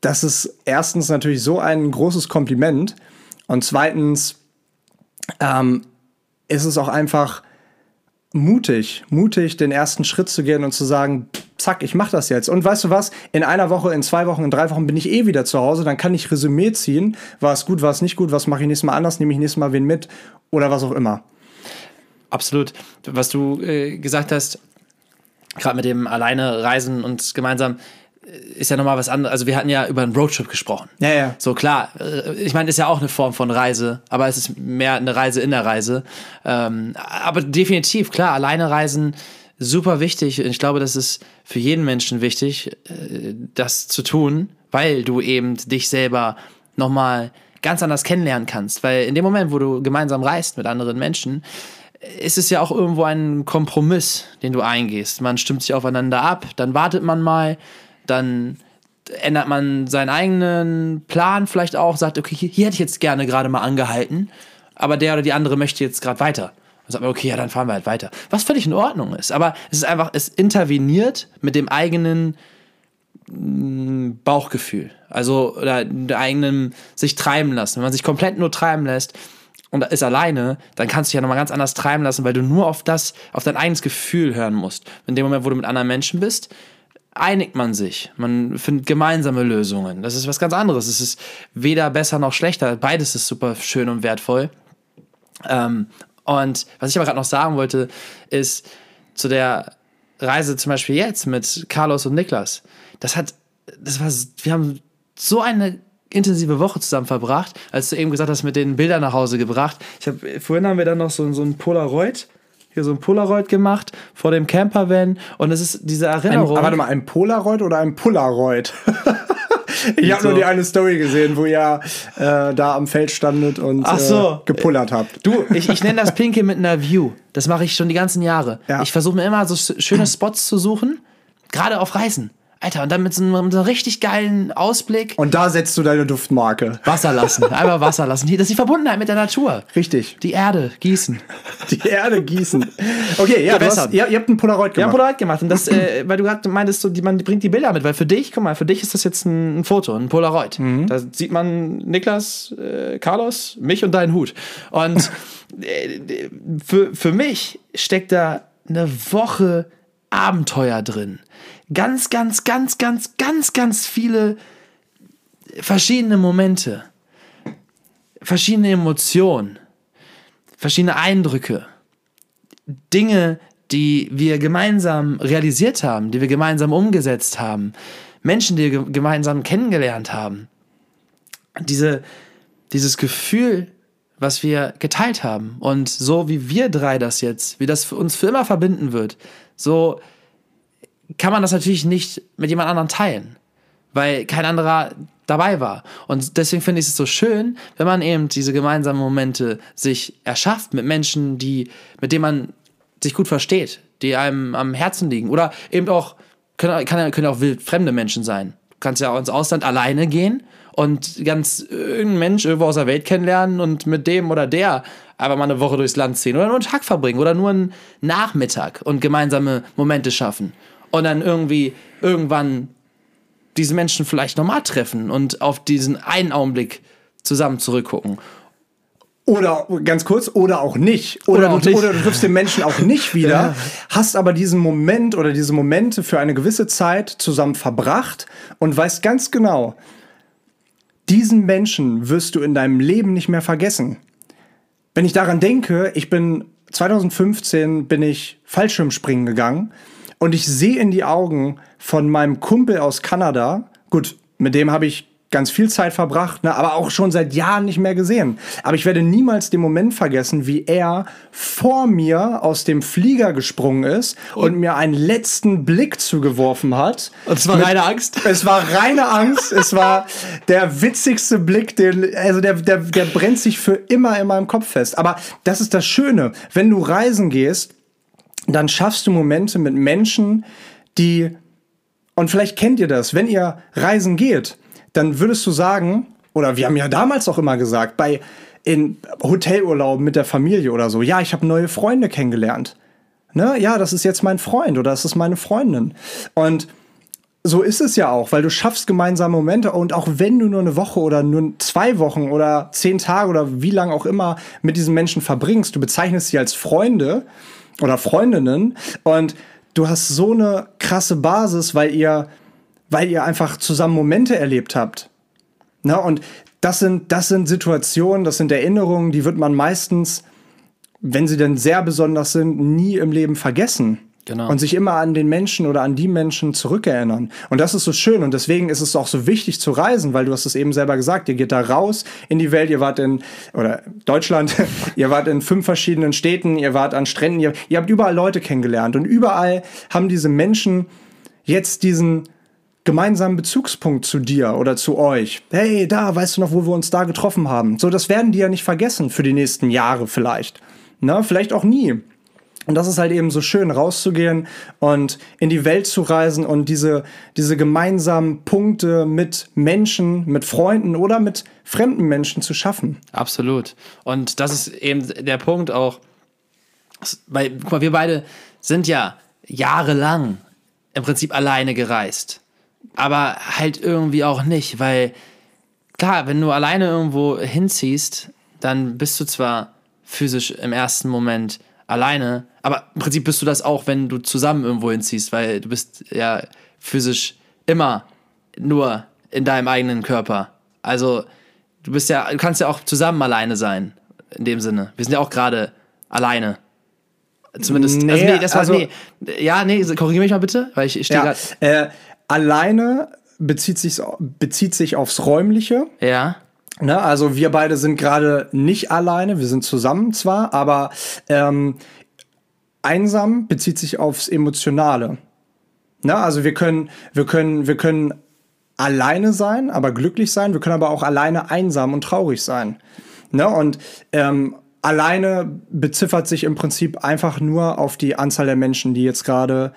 das ist erstens natürlich so ein großes Kompliment und zweitens ähm, ist es auch einfach mutig, mutig, den ersten Schritt zu gehen und zu sagen, zack, ich mache das jetzt. Und weißt du was? In einer Woche, in zwei Wochen, in drei Wochen bin ich eh wieder zu Hause. Dann kann ich Resümee ziehen. War es gut, war es nicht gut? Was mache ich nächstes Mal anders? Nehme ich nächstes Mal wen mit? Oder was auch immer. Absolut. Was du äh, gesagt hast, gerade mit dem alleine reisen und gemeinsam, ist ja nochmal was anderes. Also wir hatten ja über einen Roadtrip gesprochen. Ja, ja. So klar, äh, ich meine, ist ja auch eine Form von Reise, aber es ist mehr eine Reise in der Reise. Ähm, aber definitiv, klar, alleine reisen, super wichtig. Ich glaube, das ist für jeden Menschen wichtig, äh, das zu tun, weil du eben dich selber nochmal ganz anders kennenlernen kannst. Weil in dem Moment, wo du gemeinsam reist mit anderen Menschen, ist es ja auch irgendwo ein Kompromiss, den du eingehst. Man stimmt sich aufeinander ab, dann wartet man mal, dann ändert man seinen eigenen Plan vielleicht auch, sagt, okay, hier hätte ich jetzt gerne gerade mal angehalten, aber der oder die andere möchte jetzt gerade weiter. Dann sagt man, okay, ja, dann fahren wir halt weiter. Was völlig in Ordnung ist. Aber es ist einfach, es interveniert mit dem eigenen mm, Bauchgefühl. Also, oder der eigenen sich treiben lassen. Wenn man sich komplett nur treiben lässt und ist alleine, dann kannst du dich ja nochmal ganz anders treiben lassen, weil du nur auf das, auf dein eigenes Gefühl hören musst. In dem Moment, wo du mit anderen Menschen bist, einigt man sich. Man findet gemeinsame Lösungen. Das ist was ganz anderes. Es ist weder besser noch schlechter. Beides ist super schön und wertvoll. Ähm, und was ich aber gerade noch sagen wollte, ist zu der Reise zum Beispiel jetzt mit Carlos und Niklas. Das hat, das war, wir haben so eine intensive Woche zusammen verbracht, als du eben gesagt hast, mit den Bildern nach Hause gebracht. Ich hab, vorhin haben wir dann noch so, so ein Polaroid hier so ein Polaroid gemacht vor dem Campervan und es ist diese Erinnerung. Ein, warte mal, ein Polaroid oder ein Polaroid? ich habe so. nur die eine Story gesehen, wo ihr äh, da am Feld standet und so. äh, gepullert habt. Du, ich, ich nenne das Pinke mit einer View. Das mache ich schon die ganzen Jahre. Ja. Ich versuche mir immer so schöne Spots zu suchen, gerade auf Reisen. Alter, und dann mit so, einem, mit so einem richtig geilen Ausblick. Und da setzt du deine Duftmarke. Wasser lassen, einfach Wasser lassen. Das ist die Verbundenheit mit der Natur. Richtig. Die Erde gießen. Die Erde gießen. Okay, ja, hast, ihr, ihr, habt einen Polaroid gemacht. Ja, Polaroid gemacht. Und das, äh, weil du gerade meintest, so, die, man bringt die Bilder mit, weil für dich, guck mal, für dich ist das jetzt ein, ein Foto, ein Polaroid. Mhm. Da sieht man Niklas, äh, Carlos, mich und deinen Hut. Und äh, für, für mich steckt da eine Woche Abenteuer drin ganz, ganz, ganz, ganz, ganz, ganz viele verschiedene Momente, verschiedene Emotionen, verschiedene Eindrücke, Dinge, die wir gemeinsam realisiert haben, die wir gemeinsam umgesetzt haben, Menschen, die wir gemeinsam kennengelernt haben. Diese, dieses Gefühl, was wir geteilt haben und so wie wir drei das jetzt, wie das für uns für immer verbinden wird, so kann man das natürlich nicht mit jemand anderem teilen. Weil kein anderer dabei war. Und deswegen finde ich es so schön, wenn man eben diese gemeinsamen Momente sich erschafft mit Menschen, die, mit denen man sich gut versteht, die einem am Herzen liegen. Oder eben auch, können, kann, können auch wild fremde Menschen sein. Du kannst ja auch ins Ausland alleine gehen und ganz irgendeinen Mensch irgendwo aus der Welt kennenlernen und mit dem oder der einfach mal eine Woche durchs Land ziehen oder nur einen Tag verbringen oder nur einen Nachmittag und gemeinsame Momente schaffen. Und dann irgendwie irgendwann diese Menschen vielleicht nochmal treffen und auf diesen einen Augenblick zusammen zurückgucken. Oder ganz kurz, oder auch nicht. Oder, Oder du, nicht. oder du triffst den Menschen auch nicht wieder, Ja. hast aber diesen Moment oder diese Momente für eine gewisse Zeit zusammen verbracht und weißt ganz genau, diesen Menschen wirst du in deinem Leben nicht mehr vergessen. Wenn ich daran denke, ich bin 2015 bin ich Fallschirmspringen gegangen und ich sehe in die Augen von meinem Kumpel aus Kanada. Gut, mit dem habe ich ganz viel Zeit verbracht, ne, aber auch schon seit Jahren nicht mehr gesehen. Aber ich werde niemals den Moment vergessen, wie er vor mir aus dem Flieger gesprungen ist und, mir einen letzten Blick zugeworfen hat. Und es war reine Angst? es war reine Angst. es war der witzigste Blick, den, also der, der, der brennt sich für immer in meinem Kopf fest. Aber das ist das Schöne. Wenn du reisen gehst, dann schaffst du Momente mit Menschen, die, und vielleicht kennt ihr das, wenn ihr reisen geht, dann würdest du sagen, oder wir haben ja damals auch immer gesagt, bei in Hotelurlauben mit der Familie oder so, ja, ich habe neue Freunde kennengelernt. Ne? Ja, das ist jetzt mein Freund oder das ist meine Freundin. Und so ist es ja auch, weil du schaffst gemeinsame Momente und auch wenn du nur eine Woche oder nur zwei Wochen oder zehn Tage oder wie lange auch immer mit diesen Menschen verbringst, du bezeichnest sie als Freunde oder Freundinnen und du hast so eine krasse Basis, weil ihr, weil ihr einfach zusammen Momente erlebt habt. Na, und das sind, das sind Situationen, das sind Erinnerungen, die wird man meistens, wenn sie denn sehr besonders sind, nie im Leben vergessen. Genau. Und sich immer an den Menschen oder an die Menschen zurückerinnern. Und das ist so schön. Und deswegen ist es auch so wichtig zu reisen, weil du hast es eben selber gesagt, ihr geht da raus in die Welt, ihr wart in, oder Deutschland, ihr wart in fünf verschiedenen Städten, ihr wart an Stränden, ihr, ihr habt überall Leute kennengelernt. Und überall haben diese Menschen jetzt diesen gemeinsamen Bezugspunkt zu dir oder zu euch. Hey, da, weißt du noch, wo wir uns da getroffen haben? So, das werden die ja nicht vergessen für die nächsten Jahre vielleicht. Na, vielleicht auch nie. Und das ist halt eben so schön, rauszugehen und in die Welt zu reisen und diese, diese gemeinsamen Punkte mit Menschen, mit Freunden oder mit fremden Menschen zu schaffen. Absolut. Und das ist eben der Punkt auch, weil, guck mal, wir beide sind ja jahrelang im Prinzip alleine gereist. Aber halt irgendwie auch nicht, weil klar, wenn du alleine irgendwo hinziehst, dann bist du zwar physisch im ersten Moment alleine, aber im Prinzip bist du das auch, wenn du zusammen irgendwo hinziehst, weil du bist ja physisch immer nur in deinem eigenen Körper. Also du bist ja, du kannst ja auch zusammen alleine sein, in dem Sinne. Wir sind ja auch gerade alleine. Zumindest, Nee, also nee, das war, also- nee, ja, nee, korrigiere mich mal bitte, weil ich, ich stehe Ja, gerade, äh, alleine bezieht sich, bezieht sich aufs Räumliche. ja, Ne, also wir beide sind gerade nicht alleine, wir sind zusammen zwar, aber ähm, einsam bezieht sich aufs Emotionale. Ne, also wir können, wir können, wir können alleine sein, aber glücklich sein. Wir können aber auch alleine einsam und traurig sein. Ne, und ähm, alleine beziffert sich im Prinzip einfach nur auf die Anzahl der Menschen, die jetzt gerade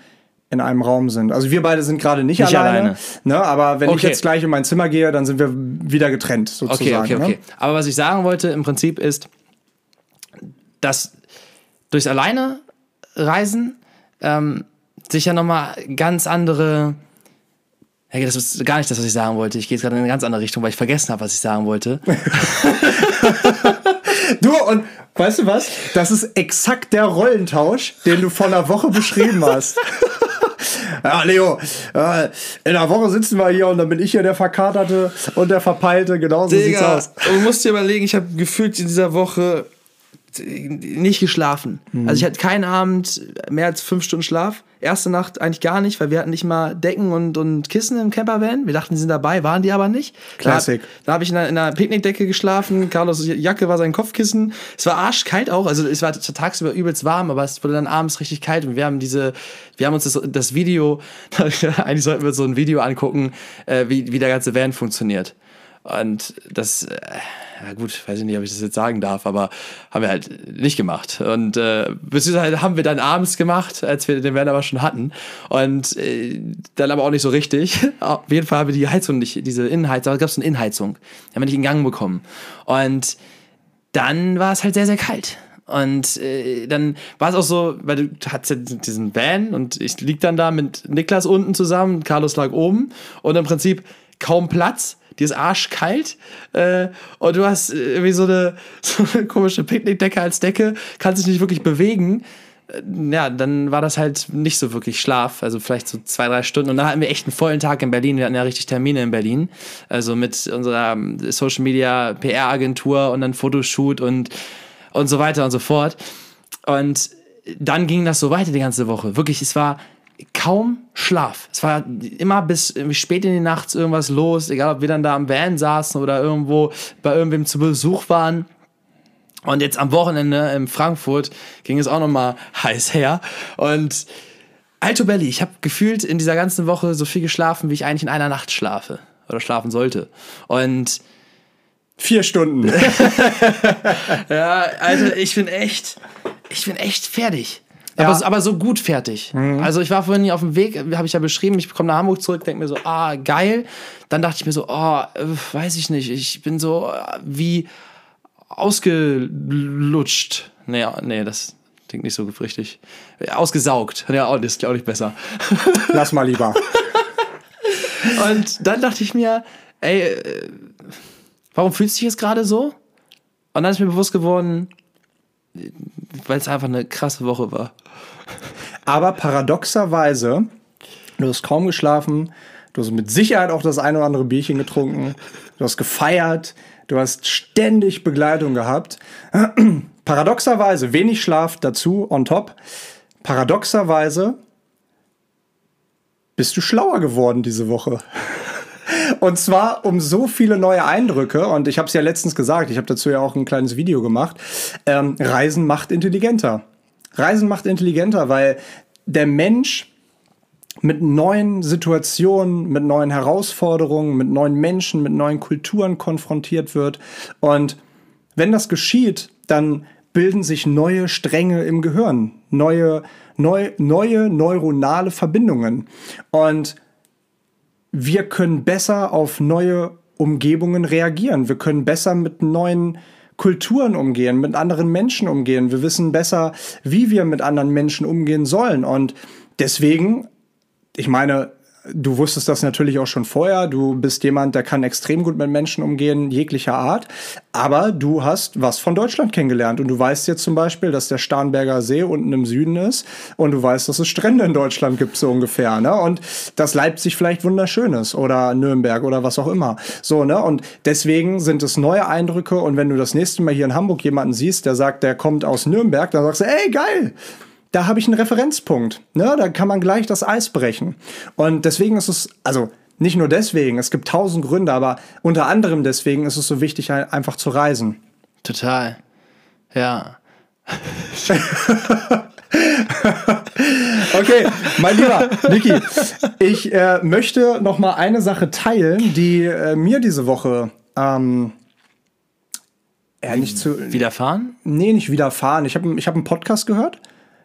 in einem Raum sind. Also wir beide sind gerade nicht, Nicht alleine, alleine. Ne, aber wenn ich Okay. jetzt gleich in mein Zimmer gehe, dann sind wir wieder getrennt sozusagen. Okay, okay, Ne? okay. Aber was ich sagen wollte im Prinzip ist, dass durchs Alleine reisen ähm, sich ja nochmal ganz andere. Ja, das ist gar nicht das, was ich sagen wollte. Ich gehe jetzt gerade in eine ganz andere Richtung, weil ich vergessen habe, was ich sagen wollte. Du, und weißt du was? Das ist exakt der Rollentausch, den du vor einer Woche beschrieben hast. Ja, Leo, äh, in einer Woche sitzen wir hier und dann bin ich hier der Verkaterte und der Verpeilte. Genau so sieht's aus. du musst dir überlegen, ich habe gefühlt in dieser Woche nicht geschlafen. Mhm. Also ich hatte keinen Abend mehr als fünf Stunden Schlaf. Erste Nacht eigentlich gar nicht, weil wir hatten nicht mal Decken und, und Kissen im Campervan. Wir dachten, die sind dabei, waren die aber nicht. Classic. Da, da habe ich in einer, in einer Picknickdecke geschlafen. Carlos Jacke war sein Kopfkissen. Es war arschkalt auch. Also es war tagsüber übelst warm, aber es wurde dann abends richtig kalt. Und wir haben diese, wir haben uns das, das Video, eigentlich sollten wir so ein Video angucken, äh, wie, wie der ganze Van funktioniert. Und das, äh, ja gut, weiß ich nicht, ob ich das jetzt sagen darf, aber haben wir halt nicht gemacht. Und äh, beziehungsweise haben wir dann abends gemacht, als wir den Van aber schon hatten. Und äh, dann aber auch nicht so richtig. Auf jeden Fall haben wir die Heizung nicht, diese Innenheizung, es gab so eine Innenheizung. Die haben wir nicht in Gang bekommen. Und dann war es halt sehr, sehr kalt. Und äh, dann war es auch so, weil du hattest ja diesen Van und ich lieg dann da mit Niklas unten zusammen, Carlos lag oben und im Prinzip kaum Platz die ist arschkalt äh, und du hast irgendwie so eine, so eine komische Picknickdecke als Decke, kannst dich nicht wirklich bewegen. Äh, ja, dann war das halt nicht so wirklich Schlaf, also vielleicht so zwei, drei Stunden. Und dann hatten wir echt einen vollen Tag in Berlin. Wir hatten ja richtig Termine in Berlin. Also mit unserer ähm, Social Media PR-Agentur und dann Fotoshoot und, und so weiter und so fort. Und dann ging das so weiter die ganze Woche. Wirklich, es war kaum Schlaf. Es war immer bis spät in die Nacht irgendwas los, egal ob wir dann da am Van saßen oder irgendwo bei irgendwem zu Besuch waren. Und jetzt am Wochenende in Frankfurt ging es auch nochmal heiß her. Und Alto Belly, ich habe gefühlt in dieser ganzen Woche so viel geschlafen, wie ich eigentlich in einer Nacht schlafe oder schlafen sollte. Und vier Stunden. ja, Alter, ich bin echt, ich bin echt fertig. Ja. Aber, aber, so gut fertig. Mhm. Also ich war vorhin auf dem Weg, habe ich ja beschrieben, ich komme nach Hamburg zurück, denke mir so, ah, geil. Dann dachte ich mir so, oh, weiß ich nicht, ich bin so äh, wie ausgelutscht. Nee, nee, das klingt nicht so richtig. Ausgesaugt. Ja, das ist auch nicht besser. Lass mal lieber. Und dann dachte ich mir, ey, äh, warum fühlst du dich jetzt gerade so? Und dann ist mir bewusst geworden, weil es einfach eine krasse Woche war. Aber paradoxerweise, du hast kaum geschlafen, du hast mit Sicherheit auch das ein oder andere Bierchen getrunken, du hast gefeiert, du hast ständig Begleitung gehabt. Paradoxerweise, wenig Schlaf dazu, on top. Paradoxerweise bist du schlauer geworden diese Woche. Und zwar um so viele neue Eindrücke. Und ich habe es ja letztens gesagt, ich habe dazu ja auch ein kleines Video gemacht. Ähm, Reisen macht intelligenter. Reisen macht intelligenter, weil der Mensch mit neuen Situationen, mit neuen Herausforderungen, mit neuen Menschen, mit neuen Kulturen konfrontiert wird. Und wenn das geschieht, dann bilden sich neue Stränge im Gehirn, neue, neu, neue neuronale Verbindungen. Und wir können besser auf neue Umgebungen reagieren. Wir können besser mit neuen Kulturen umgehen, mit anderen Menschen umgehen. Wir wissen besser, wie wir mit anderen Menschen umgehen sollen. Und deswegen, ich meine, du wusstest das natürlich auch schon vorher. Du bist jemand, der kann extrem gut mit Menschen umgehen, jeglicher Art. Aber du hast was von Deutschland kennengelernt. Und du weißt jetzt zum Beispiel, dass der Starnberger See unten im Süden ist. Und du weißt, dass es Strände in Deutschland gibt, so ungefähr. Ne? Und dass Leipzig vielleicht wunderschön ist. Oder Nürnberg oder was auch immer. So, ne? Und deswegen sind es neue Eindrücke. Und wenn du das nächste Mal hier in Hamburg jemanden siehst, der sagt, der kommt aus Nürnberg, dann sagst du, ey, geil! Da habe ich einen Referenzpunkt. Ne? Da kann man gleich das Eis brechen. Und deswegen ist es, also nicht nur deswegen, es gibt tausend Gründe, aber unter anderem deswegen ist es so wichtig, einfach zu reisen. Total. Ja. okay, mein Lieber, Niki, ich äh, möchte noch mal eine Sache teilen, die äh, mir diese Woche ähm, ja, nicht zu widerfahren? Nee, nicht widerfahren. Ich habe ich hab einen Podcast gehört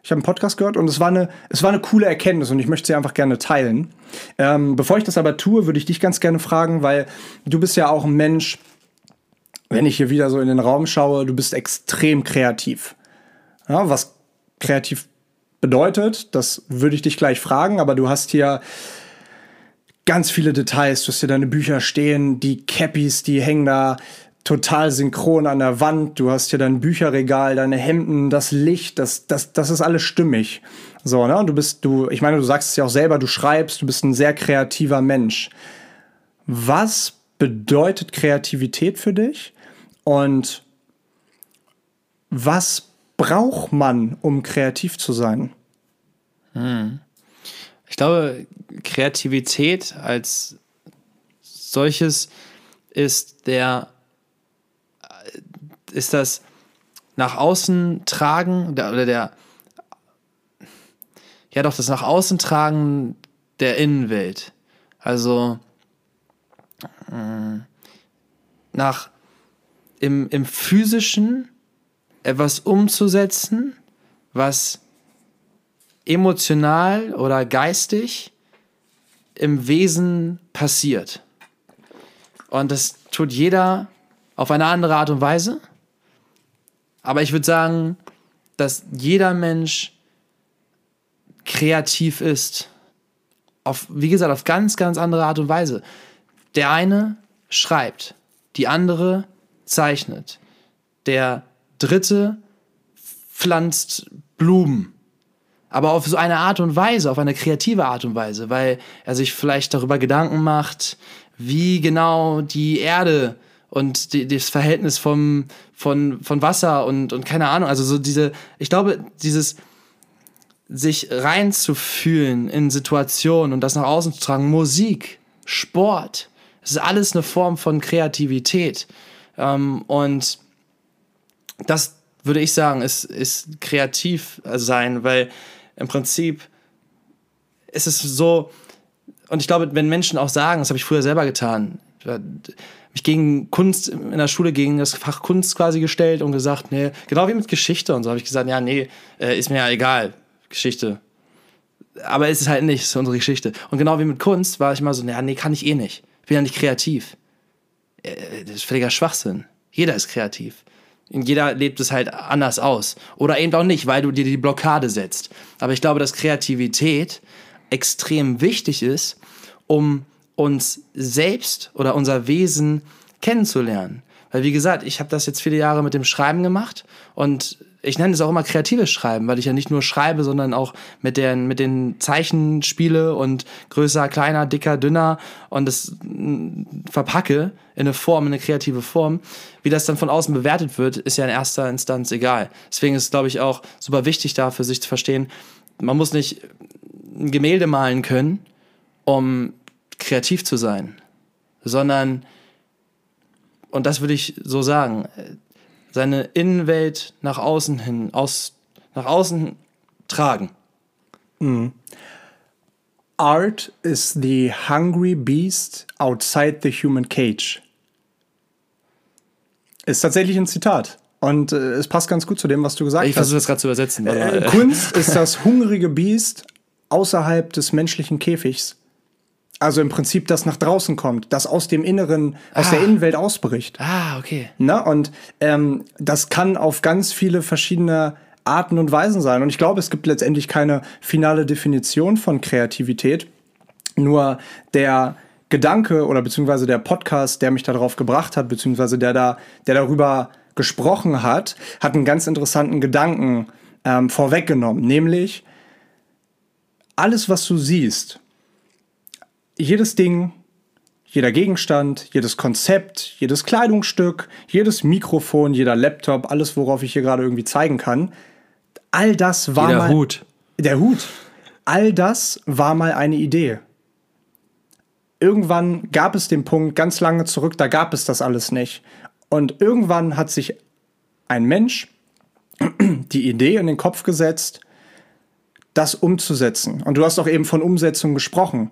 ich habe einen Podcast gehört und es war eine, es war eine coole Erkenntnis und ich möchte sie einfach gerne teilen. Ähm, bevor ich das aber tue, würde ich dich ganz gerne fragen, weil du bist ja auch ein Mensch, wenn ich hier wieder so in den Raum schaue, du bist extrem kreativ. Ja, was kreativ bedeutet, das würde ich dich gleich fragen, aber du hast hier ganz viele Details. Du hast hier deine Bücher stehen, die Cappies, die hängen da total synchron an der Wand. Du hast hier dein Bücherregal, deine Hemden, das Licht, das, das, das ist alles stimmig. So, ne? Und du bist, du, ich meine, du sagst es ja auch selber, du schreibst, du bist ein sehr kreativer Mensch. Was bedeutet Kreativität für dich? Und was braucht man, um kreativ zu sein? Ich glaube, Kreativität als solches ist der ist das nach außen tragen der, oder der ja doch das nach außen tragen der Innenwelt. Also mh, nach im, im physischen etwas umzusetzen, was emotional oder geistig im Wesen passiert. Und das tut jeder auf eine andere Art und Weise. Aber ich würde sagen, dass jeder Mensch kreativ ist. Auf, wie gesagt, auf ganz, ganz andere Art und Weise. Der eine schreibt, die andere zeichnet, der dritte pflanzt Blumen aber auf so eine Art und Weise, auf eine kreative Art und Weise, weil er sich vielleicht darüber Gedanken macht, wie genau die Erde und die, das Verhältnis vom, von, von Wasser und, und keine Ahnung, also so diese, ich glaube, dieses sich reinzufühlen in Situationen und das nach außen zu tragen, Musik, Sport, das ist alles eine Form von Kreativität. Ähm, und das würde ich sagen, ist, ist kreativ sein, weil im Prinzip ist es so, und ich glaube, wenn Menschen auch sagen, das habe ich früher selber getan, mich gegen Kunst in der Schule gegen das Fach Kunst quasi gestellt und gesagt, nee, genau wie mit Geschichte und so habe ich gesagt, ja, nee, äh, ist mir ja egal, Geschichte. Aber es ist halt nicht, es ist unsere Geschichte. Und genau wie mit Kunst war ich immer so, ja, nee, kann ich eh nicht. Ich bin ja nicht kreativ. Äh, das ist völliger Schwachsinn. Jeder ist kreativ. Jeder lebt es halt anders aus. Oder eben auch nicht, weil du dir die Blockade setzt. Aber ich glaube, dass Kreativität extrem wichtig ist, um uns selbst oder unser Wesen kennenzulernen. Weil wie gesagt, ich habe das jetzt viele Jahre mit dem Schreiben gemacht und ich nenne es auch immer kreatives Schreiben, weil ich ja nicht nur schreibe, sondern auch mit den, mit den Zeichen spiele und größer, kleiner, dicker, dünner und das mm, verpacke in eine Form, in eine kreative Form. Wie das dann von außen bewertet wird, ist ja in erster Instanz egal. Deswegen ist es, glaube ich, auch super wichtig da für sich zu verstehen, man muss nicht ein Gemälde malen können, um kreativ zu sein, sondern, und das würde ich so sagen, seine Innenwelt nach außen hin, aus, nach außen tragen. Mm. Art is the hungry beast outside the human cage. Ist tatsächlich ein Zitat. Und äh, es passt ganz gut zu dem, was du gesagt ich hast. Ich versuche das gerade zu übersetzen. Äh, Kunst ist das hungrige Biest außerhalb des menschlichen Käfigs. Also im Prinzip, das nach draußen kommt, das aus dem Inneren, aus ah. der Innenwelt ausbricht. Ah, okay. Na, und ähm, das kann auf ganz viele verschiedene Arten und Weisen sein. Und ich glaube, es gibt letztendlich keine finale Definition von Kreativität. Nur der Gedanke oder beziehungsweise der Podcast, der mich darauf gebracht hat, beziehungsweise der da, der darüber gesprochen hat, hat einen ganz interessanten Gedanken ähm, vorweggenommen, nämlich alles, was du siehst, jedes Ding, jeder Gegenstand, jedes Konzept, jedes Kleidungsstück, jedes Mikrofon, jeder Laptop, alles, worauf ich hier gerade irgendwie zeigen kann, all das war Jeder mal Hut. der Hut. All das war mal eine Idee. Irgendwann gab es den Punkt ganz lange zurück, da gab es das alles nicht. Und irgendwann hat sich ein Mensch die Idee in den Kopf gesetzt, das umzusetzen. Und du hast auch eben von Umsetzung gesprochen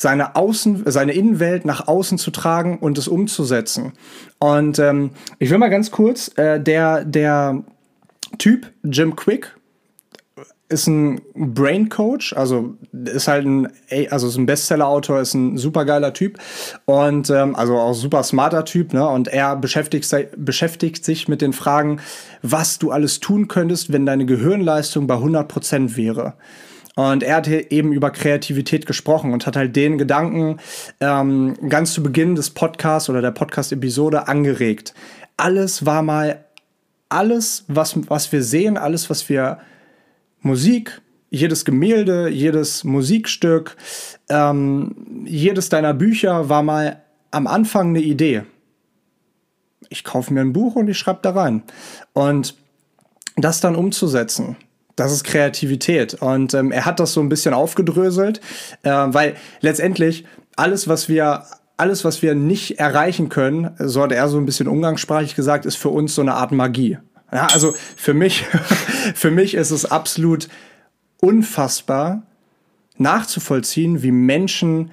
seine Außen, seine Innenwelt nach außen zu tragen und es umzusetzen. Und ähm, ich will mal ganz kurz, äh, der, der Typ, Jim Quick, ist ein Brain Coach, also ist halt ein, also ist ein Bestseller-Autor, ist ein super geiler Typ und ähm, also auch super smarter Typ, ne? Und er beschäftigt, beschäftigt sich mit den Fragen, was du alles tun könntest, wenn deine Gehirnleistung bei 100% wäre. Und er hat eben über Kreativität gesprochen und hat halt den Gedanken ähm, ganz zu Beginn des Podcasts oder der Podcast-Episode angeregt. Alles war mal, alles, was, was wir sehen, alles, was wir Musik, jedes Gemälde, jedes Musikstück, ähm, jedes deiner Bücher war mal am Anfang eine Idee. Ich kaufe mir ein Buch und ich schreibe da rein. Und das dann umzusetzen. Das ist Kreativität. Und ähm, er hat das so ein bisschen aufgedröselt, äh, weil letztendlich alles, was wir alles, was wir nicht erreichen können, so hat er so ein bisschen umgangssprachlich gesagt, ist für uns so eine Art Magie. Ja, also für mich, für mich ist es absolut unfassbar nachzuvollziehen, wie Menschen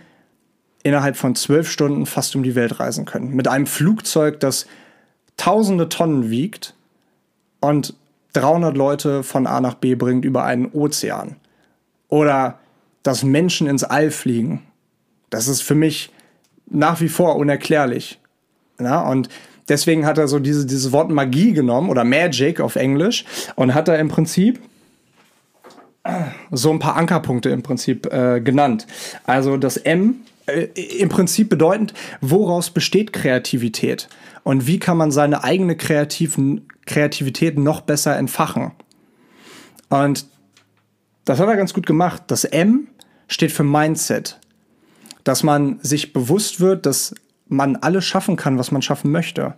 innerhalb von zwölf Stunden fast um die Welt reisen können. Mit einem Flugzeug, das tausende Tonnen wiegt und 300 Leute von A nach B bringt über einen Ozean. Oder dass Menschen ins All fliegen. Das ist für mich nach wie vor unerklärlich. Ja, und deswegen hat er so diese, dieses Wort Magie genommen oder Magic auf Englisch und hat da im Prinzip so ein paar Ankerpunkte im Prinzip äh, genannt. Also das M äh, im Prinzip bedeutend, woraus besteht Kreativität und wie kann man seine eigene kreativen, Kreativität noch besser entfachen. Und das hat er ganz gut gemacht. Das M steht für Mindset dass man sich bewusst wird, dass man alles schaffen kann, was man schaffen möchte.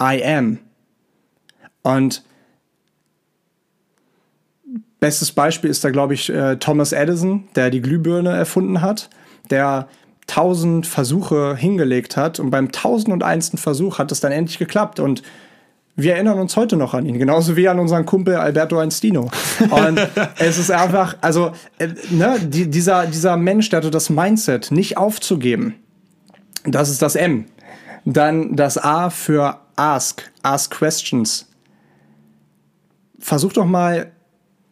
I am. Und bestes Beispiel ist da, glaube ich, äh, Thomas Edison, der die Glühbirne erfunden hat, der tausend Versuche hingelegt hat und beim tausend und einsten Versuch hat es dann endlich geklappt und wir erinnern uns heute noch an ihn, genauso wie an unseren Kumpel Alberto Einstino. Und es ist einfach, also, äh, ne, die, dieser, dieser Mensch, der hatte das Mindset, nicht aufzugeben. Das ist das M. Dann das A für Ask, Ask Questions. Versuch doch mal,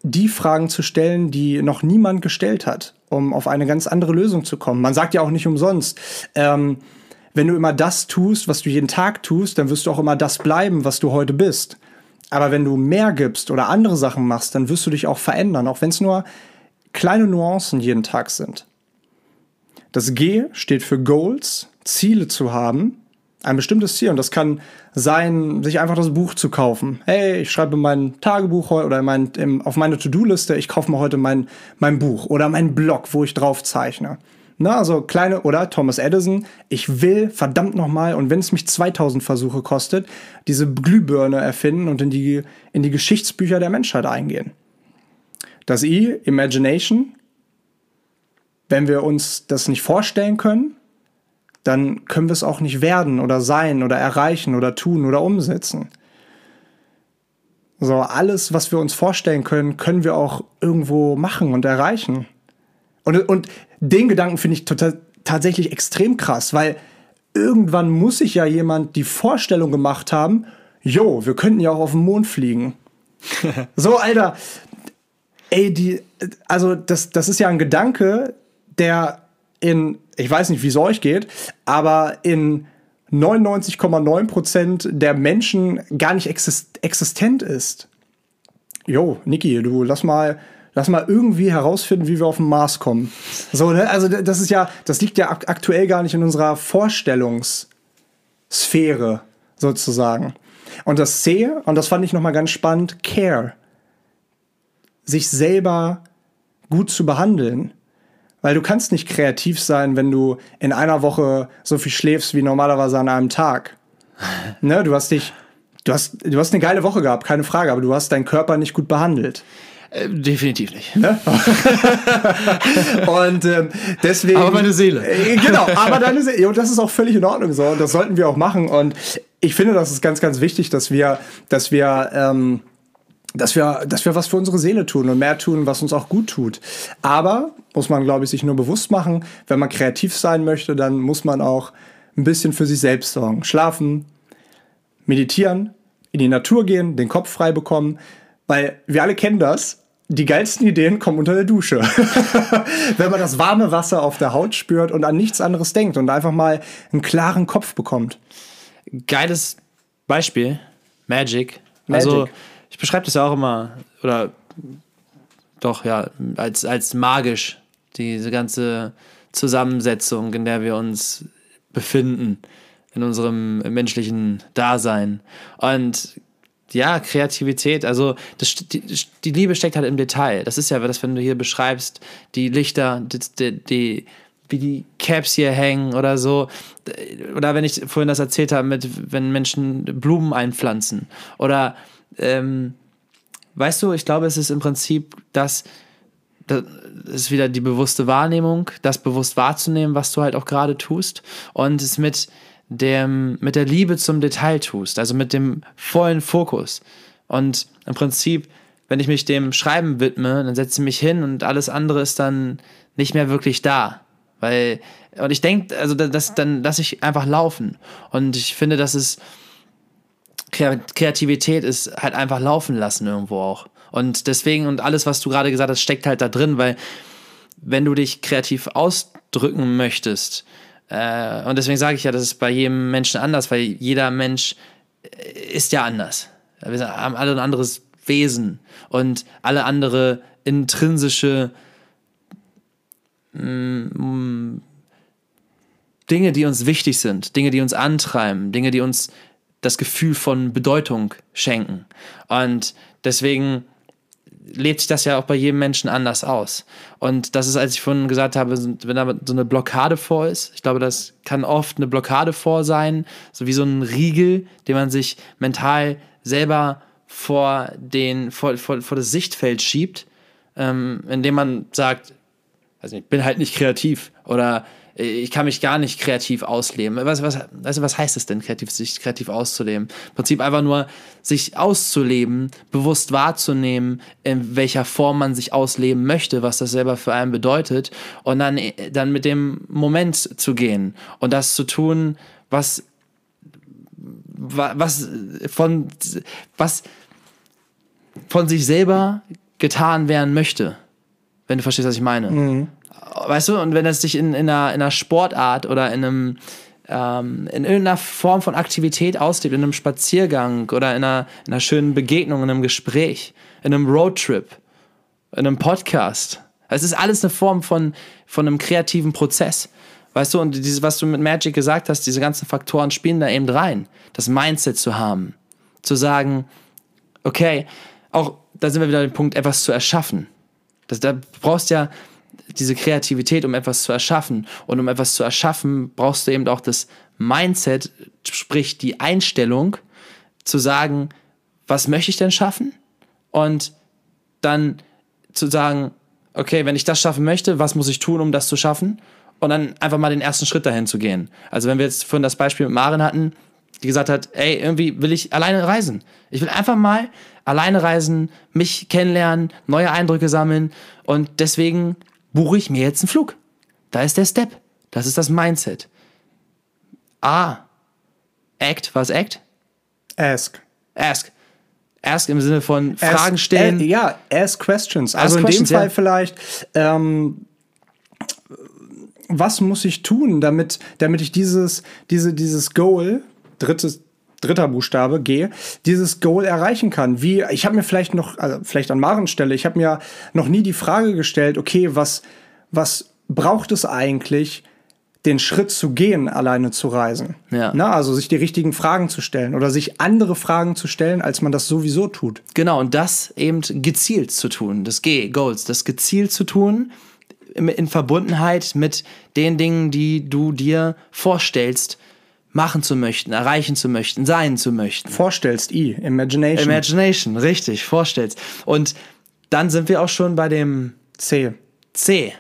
die Fragen zu stellen, die noch niemand gestellt hat, um auf eine ganz andere Lösung zu kommen. Man sagt ja auch nicht umsonst, ähm, wenn du immer das tust, was du jeden Tag tust, dann wirst du auch immer das bleiben, was du heute bist. Aber wenn du mehr gibst oder andere Sachen machst, dann wirst du dich auch verändern, auch wenn es nur kleine Nuancen jeden Tag sind. Das G steht für Goals, Ziele zu haben, ein bestimmtes Ziel. Und das kann sein, sich einfach das Buch zu kaufen. Hey, ich schreibe mein Tagebuch oder mein, im, auf meine To-Do-Liste, ich kaufe mir heute mein, mein Buch oder mein Blog, wo ich drauf zeichne. Na, also kleine, oder Thomas Edison, ich will verdammt nochmal, und wenn es mich 2000 Versuche kostet, diese Glühbirne erfinden und in die, in die Geschichtsbücher der Menschheit eingehen. Das I, Imagination, wenn wir uns das nicht vorstellen können, dann können wir es auch nicht werden oder sein oder erreichen oder tun oder umsetzen. So, alles, was wir uns vorstellen können, können wir auch irgendwo machen und erreichen. Und, und den Gedanken finde ich total, tatsächlich extrem krass, weil irgendwann muss sich ja jemand die Vorstellung gemacht haben, jo, wir könnten ja auch auf den Mond fliegen. so, Alter, ey, die, also das, das ist ja ein Gedanke, der in, ich weiß nicht, wie es euch geht, aber in 99,9% der Menschen gar nicht existent ist. Jo, Niki, du lass mal lass mal irgendwie herausfinden, wie wir auf den Mars kommen. So, ne? Also das ist ja, das liegt ja aktuell gar nicht in unserer Vorstellungssphäre sozusagen. Und das C, und das fand ich nochmal ganz spannend, Care. Sich selber gut zu behandeln. Weil du kannst nicht kreativ sein, wenn du in einer Woche so viel schläfst wie normalerweise an einem Tag. ne, du hast dich, du hast, du hast eine geile Woche gehabt, keine Frage, aber du hast deinen Körper nicht gut behandelt. Äh, definitiv nicht. Ne? und ähm, deswegen. Aber meine Seele. Äh, genau, aber deine Seele. Und das ist auch völlig in Ordnung so. Und das sollten wir auch machen. Und ich finde, das ist ganz, ganz wichtig, dass wir, dass wir, ähm, dass wir, dass wir was für unsere Seele tun und mehr tun, was uns auch gut tut. Aber muss man, glaube ich, sich nur bewusst machen, wenn man kreativ sein möchte, dann muss man auch ein bisschen für sich selbst sorgen. Schlafen, meditieren, in die Natur gehen, den Kopf frei bekommen, weil wir alle kennen das die geilsten Ideen kommen unter der Dusche. Wenn man das warme Wasser auf der Haut spürt und an nichts anderes denkt und einfach mal einen klaren Kopf bekommt. Geiles Beispiel. Magic. Magic. Also, ich beschreibe das ja auch immer, oder doch, ja, als, als magisch. Diese ganze Zusammensetzung, in der wir uns befinden, in unserem menschlichen Dasein. Und ja, Kreativität, also das, die, die, Liebe steckt halt im Detail. Das ist ja das, wenn du hier beschreibst, die Lichter, die, die, wie die Caps hier hängen oder so. Oder wenn ich vorhin das erzählt habe, mit wenn Menschen Blumen einpflanzen. Oder ähm, weißt du, ich glaube, es ist im Prinzip das, das ist wieder die bewusste Wahrnehmung, das bewusst wahrzunehmen, was du halt auch gerade tust und es mit dem, mit der Liebe zum Detail tust, also mit dem vollen Fokus. Und im Prinzip, wenn ich mich dem Schreiben widme, dann setze ich mich hin und alles andere ist dann nicht mehr wirklich da. Weil, und ich denke, also das, dann lasse ich einfach laufen. Und ich finde, dass es Kreativität ist halt einfach laufen lassen irgendwo auch. Und deswegen, und alles, was du gerade gesagt hast, steckt halt da drin, weil wenn du dich kreativ ausdrücken möchtest, äh, und deswegen sage ich ja, das ist bei jedem Menschen anders, weil jeder Mensch ist ja anders. Wir haben alle ein anderes Wesen und alle andere intrinsische mm, Dinge, die uns wichtig sind, Dinge, die uns antreiben, Dinge, die uns das Gefühl von Bedeutung schenken. Und deswegen lebt sich das ja auch bei jedem Menschen anders aus. Und das ist, als ich vorhin gesagt habe, wenn da so eine Blockade vor ist, ich glaube, das kann oft eine Blockade vor sein, so wie so ein Riegel, den man sich mental selber vor, den, vor, vor, vor das Sichtfeld schiebt, ähm, indem man sagt, also ich bin halt nicht kreativ oder ich kann mich gar nicht kreativ ausleben. Was, was, also was heißt es denn, kreativ, sich kreativ auszuleben? Im Prinzip einfach nur, sich auszuleben, bewusst wahrzunehmen, in welcher Form man sich ausleben möchte, was das selber für einen bedeutet und dann, dann mit dem Moment zu gehen und das zu tun, was, was von, was von sich selber getan werden möchte. Wenn du verstehst, was ich meine. Mhm weißt du, und wenn es sich in, in, einer, in einer Sportart oder in einem ähm, in irgendeiner Form von Aktivität auslebt, in einem Spaziergang oder in einer, in einer schönen Begegnung, in einem Gespräch, in einem Roadtrip, in einem Podcast. Es ist alles eine Form von, von einem kreativen Prozess. Weißt du, und dieses, was du mit Magic gesagt hast, diese ganzen Faktoren spielen da eben rein. Das Mindset zu haben. Zu sagen, okay, auch da sind wir wieder an dem Punkt, etwas zu erschaffen. Das, da brauchst ja, diese Kreativität, um etwas zu erschaffen. Und um etwas zu erschaffen, brauchst du eben auch das Mindset, sprich die Einstellung, zu sagen, was möchte ich denn schaffen? Und dann zu sagen, okay, wenn ich das schaffen möchte, was muss ich tun, um das zu schaffen? Und dann einfach mal den ersten Schritt dahin zu gehen. Also wenn wir jetzt vorhin das Beispiel mit Maren hatten, die gesagt hat, ey, irgendwie will ich alleine reisen. Ich will einfach mal alleine reisen, mich kennenlernen, neue Eindrücke sammeln und deswegen buche ich mir jetzt einen Flug. Da ist der Step. Das ist das Mindset. A. Act. Was Act? Ask. Ask. Ask im Sinne von Fragen ask, stellen. Äh, ja, ask questions. Also ask in questions, dem Fall ja. vielleicht, ähm, was muss ich tun, damit, damit ich dieses, diese, dieses Goal, drittes, dritter Buchstabe, G, dieses Goal erreichen kann. Wie, ich habe mir vielleicht noch, also vielleicht an Maren Stelle, ich habe mir noch nie die Frage gestellt, okay, was, was braucht es eigentlich, den Schritt zu gehen, alleine zu reisen? Ja. Na, also sich die richtigen Fragen zu stellen oder sich andere Fragen zu stellen, als man das sowieso tut. Genau, und das eben gezielt zu tun, das G, Goals, das gezielt zu tun, in Verbundenheit mit den Dingen, die du dir vorstellst, machen zu möchten, erreichen zu möchten, sein zu möchten. Vorstellst, I, Imagination. Imagination, richtig, vorstellst. Und dann sind wir auch schon bei dem C. C.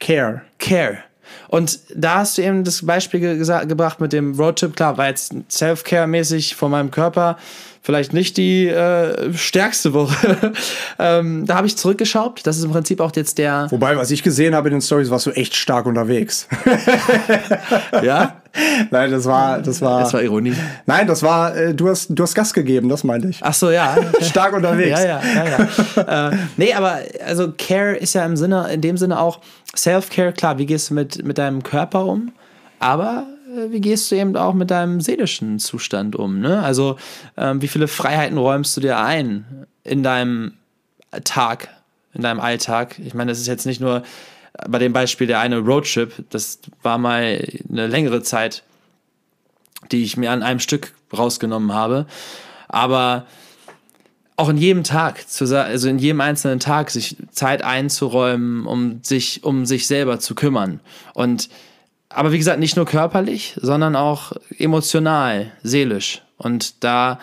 Care. Care. Und da hast du eben das Beispiel ge gebracht mit dem Roadtrip. Klar, war jetzt Self-Care-mäßig von meinem Körper vielleicht nicht die äh, stärkste Woche. ähm, da habe ich zurückgeschaut. Das ist im Prinzip auch jetzt der. Wobei, was ich gesehen habe in den Stories, warst du echt stark unterwegs. ja? Nein, das war, das war. Das war Ironie. Nein, das war, äh, du hast, du hast Gas gegeben, das meinte ich. Ach so, ja. stark unterwegs. ja, ja, ja, ja. äh, nee, aber also Care ist ja im Sinne, in dem Sinne auch Self-Care, klar, wie gehst du mit, mit deinem Körper um? Aber äh, wie gehst du eben auch mit deinem seelischen Zustand um? Ne? Also, ähm, wie viele Freiheiten räumst du dir ein in deinem Tag, in deinem Alltag? Ich meine, das ist jetzt nicht nur bei dem Beispiel der eine Roadtrip, das war mal eine längere Zeit, die ich mir an einem Stück rausgenommen habe. Aber auch in jedem Tag, also in jedem einzelnen Tag, sich Zeit einzuräumen, um sich, um sich selber zu kümmern. Und aber wie gesagt, nicht nur körperlich, sondern auch emotional, seelisch. Und da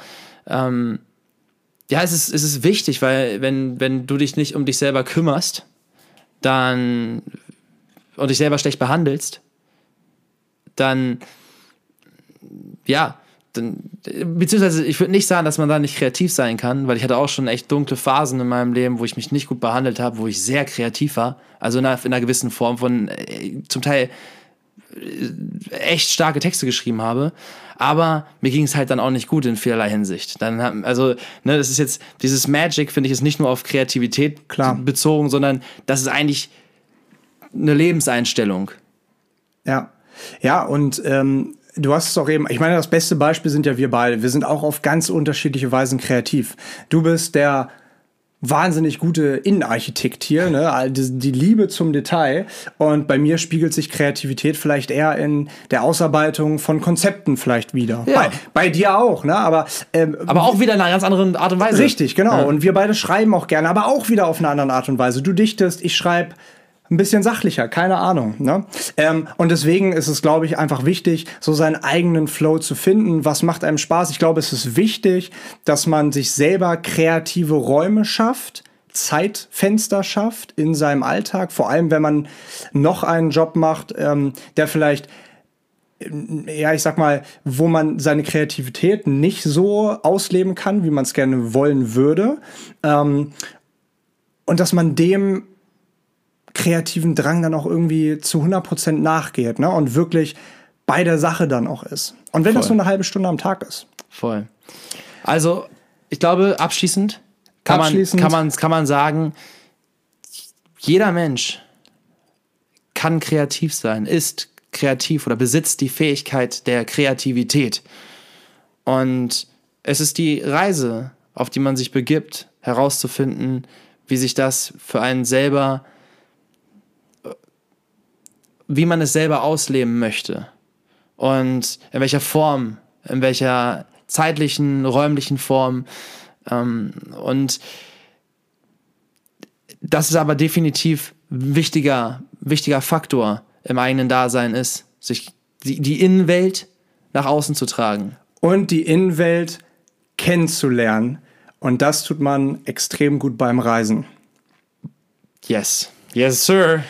ähm, ja, es ist, es ist wichtig, weil wenn, wenn du dich nicht um dich selber kümmerst, dann und dich selber schlecht behandelst, dann ja, dann, beziehungsweise ich würde nicht sagen, dass man da nicht kreativ sein kann, weil ich hatte auch schon echt dunkle Phasen in meinem Leben, wo ich mich nicht gut behandelt habe, wo ich sehr kreativ war, also in einer, in einer gewissen Form von äh, zum Teil echt starke Texte geschrieben habe, aber mir ging es halt dann auch nicht gut in vielerlei Hinsicht. Dann haben, also, ne, das ist jetzt, dieses Magic, finde ich, ist nicht nur auf Kreativität Klar. bezogen, sondern das ist eigentlich eine Lebenseinstellung. Ja. Ja, und ähm, du hast es auch eben, ich meine, das beste Beispiel sind ja wir beide. Wir sind auch auf ganz unterschiedliche Weisen kreativ. Du bist der wahnsinnig gute Innenarchitekt hier, ne? Die Liebe zum Detail. Und bei mir spiegelt sich Kreativität vielleicht eher in der Ausarbeitung von Konzepten vielleicht wieder. Ja. Bei, bei dir auch, ne? Aber, ähm, Aber auch wieder in einer ganz anderen Art und Weise. Richtig, genau. Ja. Und wir beide schreiben auch gerne, aber auch wieder auf eine andere Art und Weise. Du dichtest, ich schreibe ein bisschen sachlicher, keine Ahnung. Ne? Ähm, und deswegen ist es, glaube ich, einfach wichtig, so seinen eigenen Flow zu finden. Was macht einem Spaß? Ich glaube, es ist wichtig, dass man sich selber kreative Räume schafft. Zeitfenster schafft in seinem Alltag, vor allem wenn man noch einen Job macht, ähm, der vielleicht ja, ich sag mal, wo man seine Kreativität nicht so ausleben kann, wie man es gerne wollen würde. Ähm, und dass man dem kreativen Drang dann auch irgendwie zu 100% nachgeht ne? und wirklich bei der Sache dann auch ist. Und wenn das Voll. nur eine halbe Stunde am Tag ist. Voll. Also, ich glaube, abschließend kann, Abschließend. Man, kann, man, kann man sagen, jeder Mensch kann kreativ sein, ist kreativ oder besitzt die Fähigkeit der Kreativität. Und es ist die Reise, auf die man sich begibt, herauszufinden, wie sich das für einen selber, wie man es selber ausleben möchte und in welcher Form, in welcher zeitlichen, räumlichen Form. Ähm, und das ist aber definitiv wichtiger, wichtiger Faktor im eigenen Dasein ist, sich die, die Innenwelt nach außen zu tragen. Und die Innenwelt kennenzulernen. Und das tut man extrem gut beim Reisen. Yes. Yes, sir.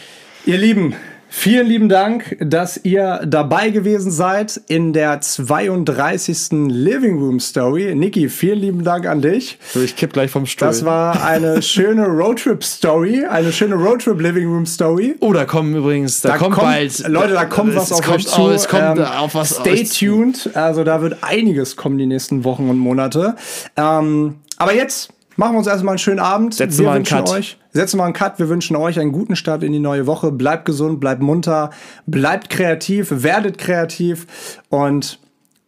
Ihr Lieben, vielen lieben Dank, dass ihr dabei gewesen seid in der 32. Living Room Story. Niki, vielen lieben Dank an dich. So, ich kipp gleich vom Stuhl. Das war eine schöne Roadtrip Story, eine schöne Roadtrip Living Room Story. oh, da kommen übrigens, da, kommt, bald. Leute, da kommt was auf kommt, euch zu. Es kommt Ähm, auf was Stay tuned. Also da wird einiges kommen die nächsten Wochen und Monate. Ähm, aber jetzt machen wir uns erstmal einen schönen Abend. Setzen wir wir einen Cut. euch, setzen wir einen Cut. Wir wünschen euch einen guten Start in die neue Woche. Bleibt gesund, bleibt munter, bleibt kreativ, werdet kreativ und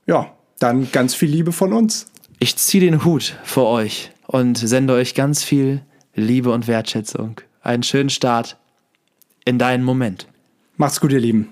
ja, dann ganz viel Liebe von uns. Ich ziehe den Hut vor euch und sende euch ganz viel Liebe und Wertschätzung. Einen schönen Start in deinen Moment. Macht's gut, ihr Lieben.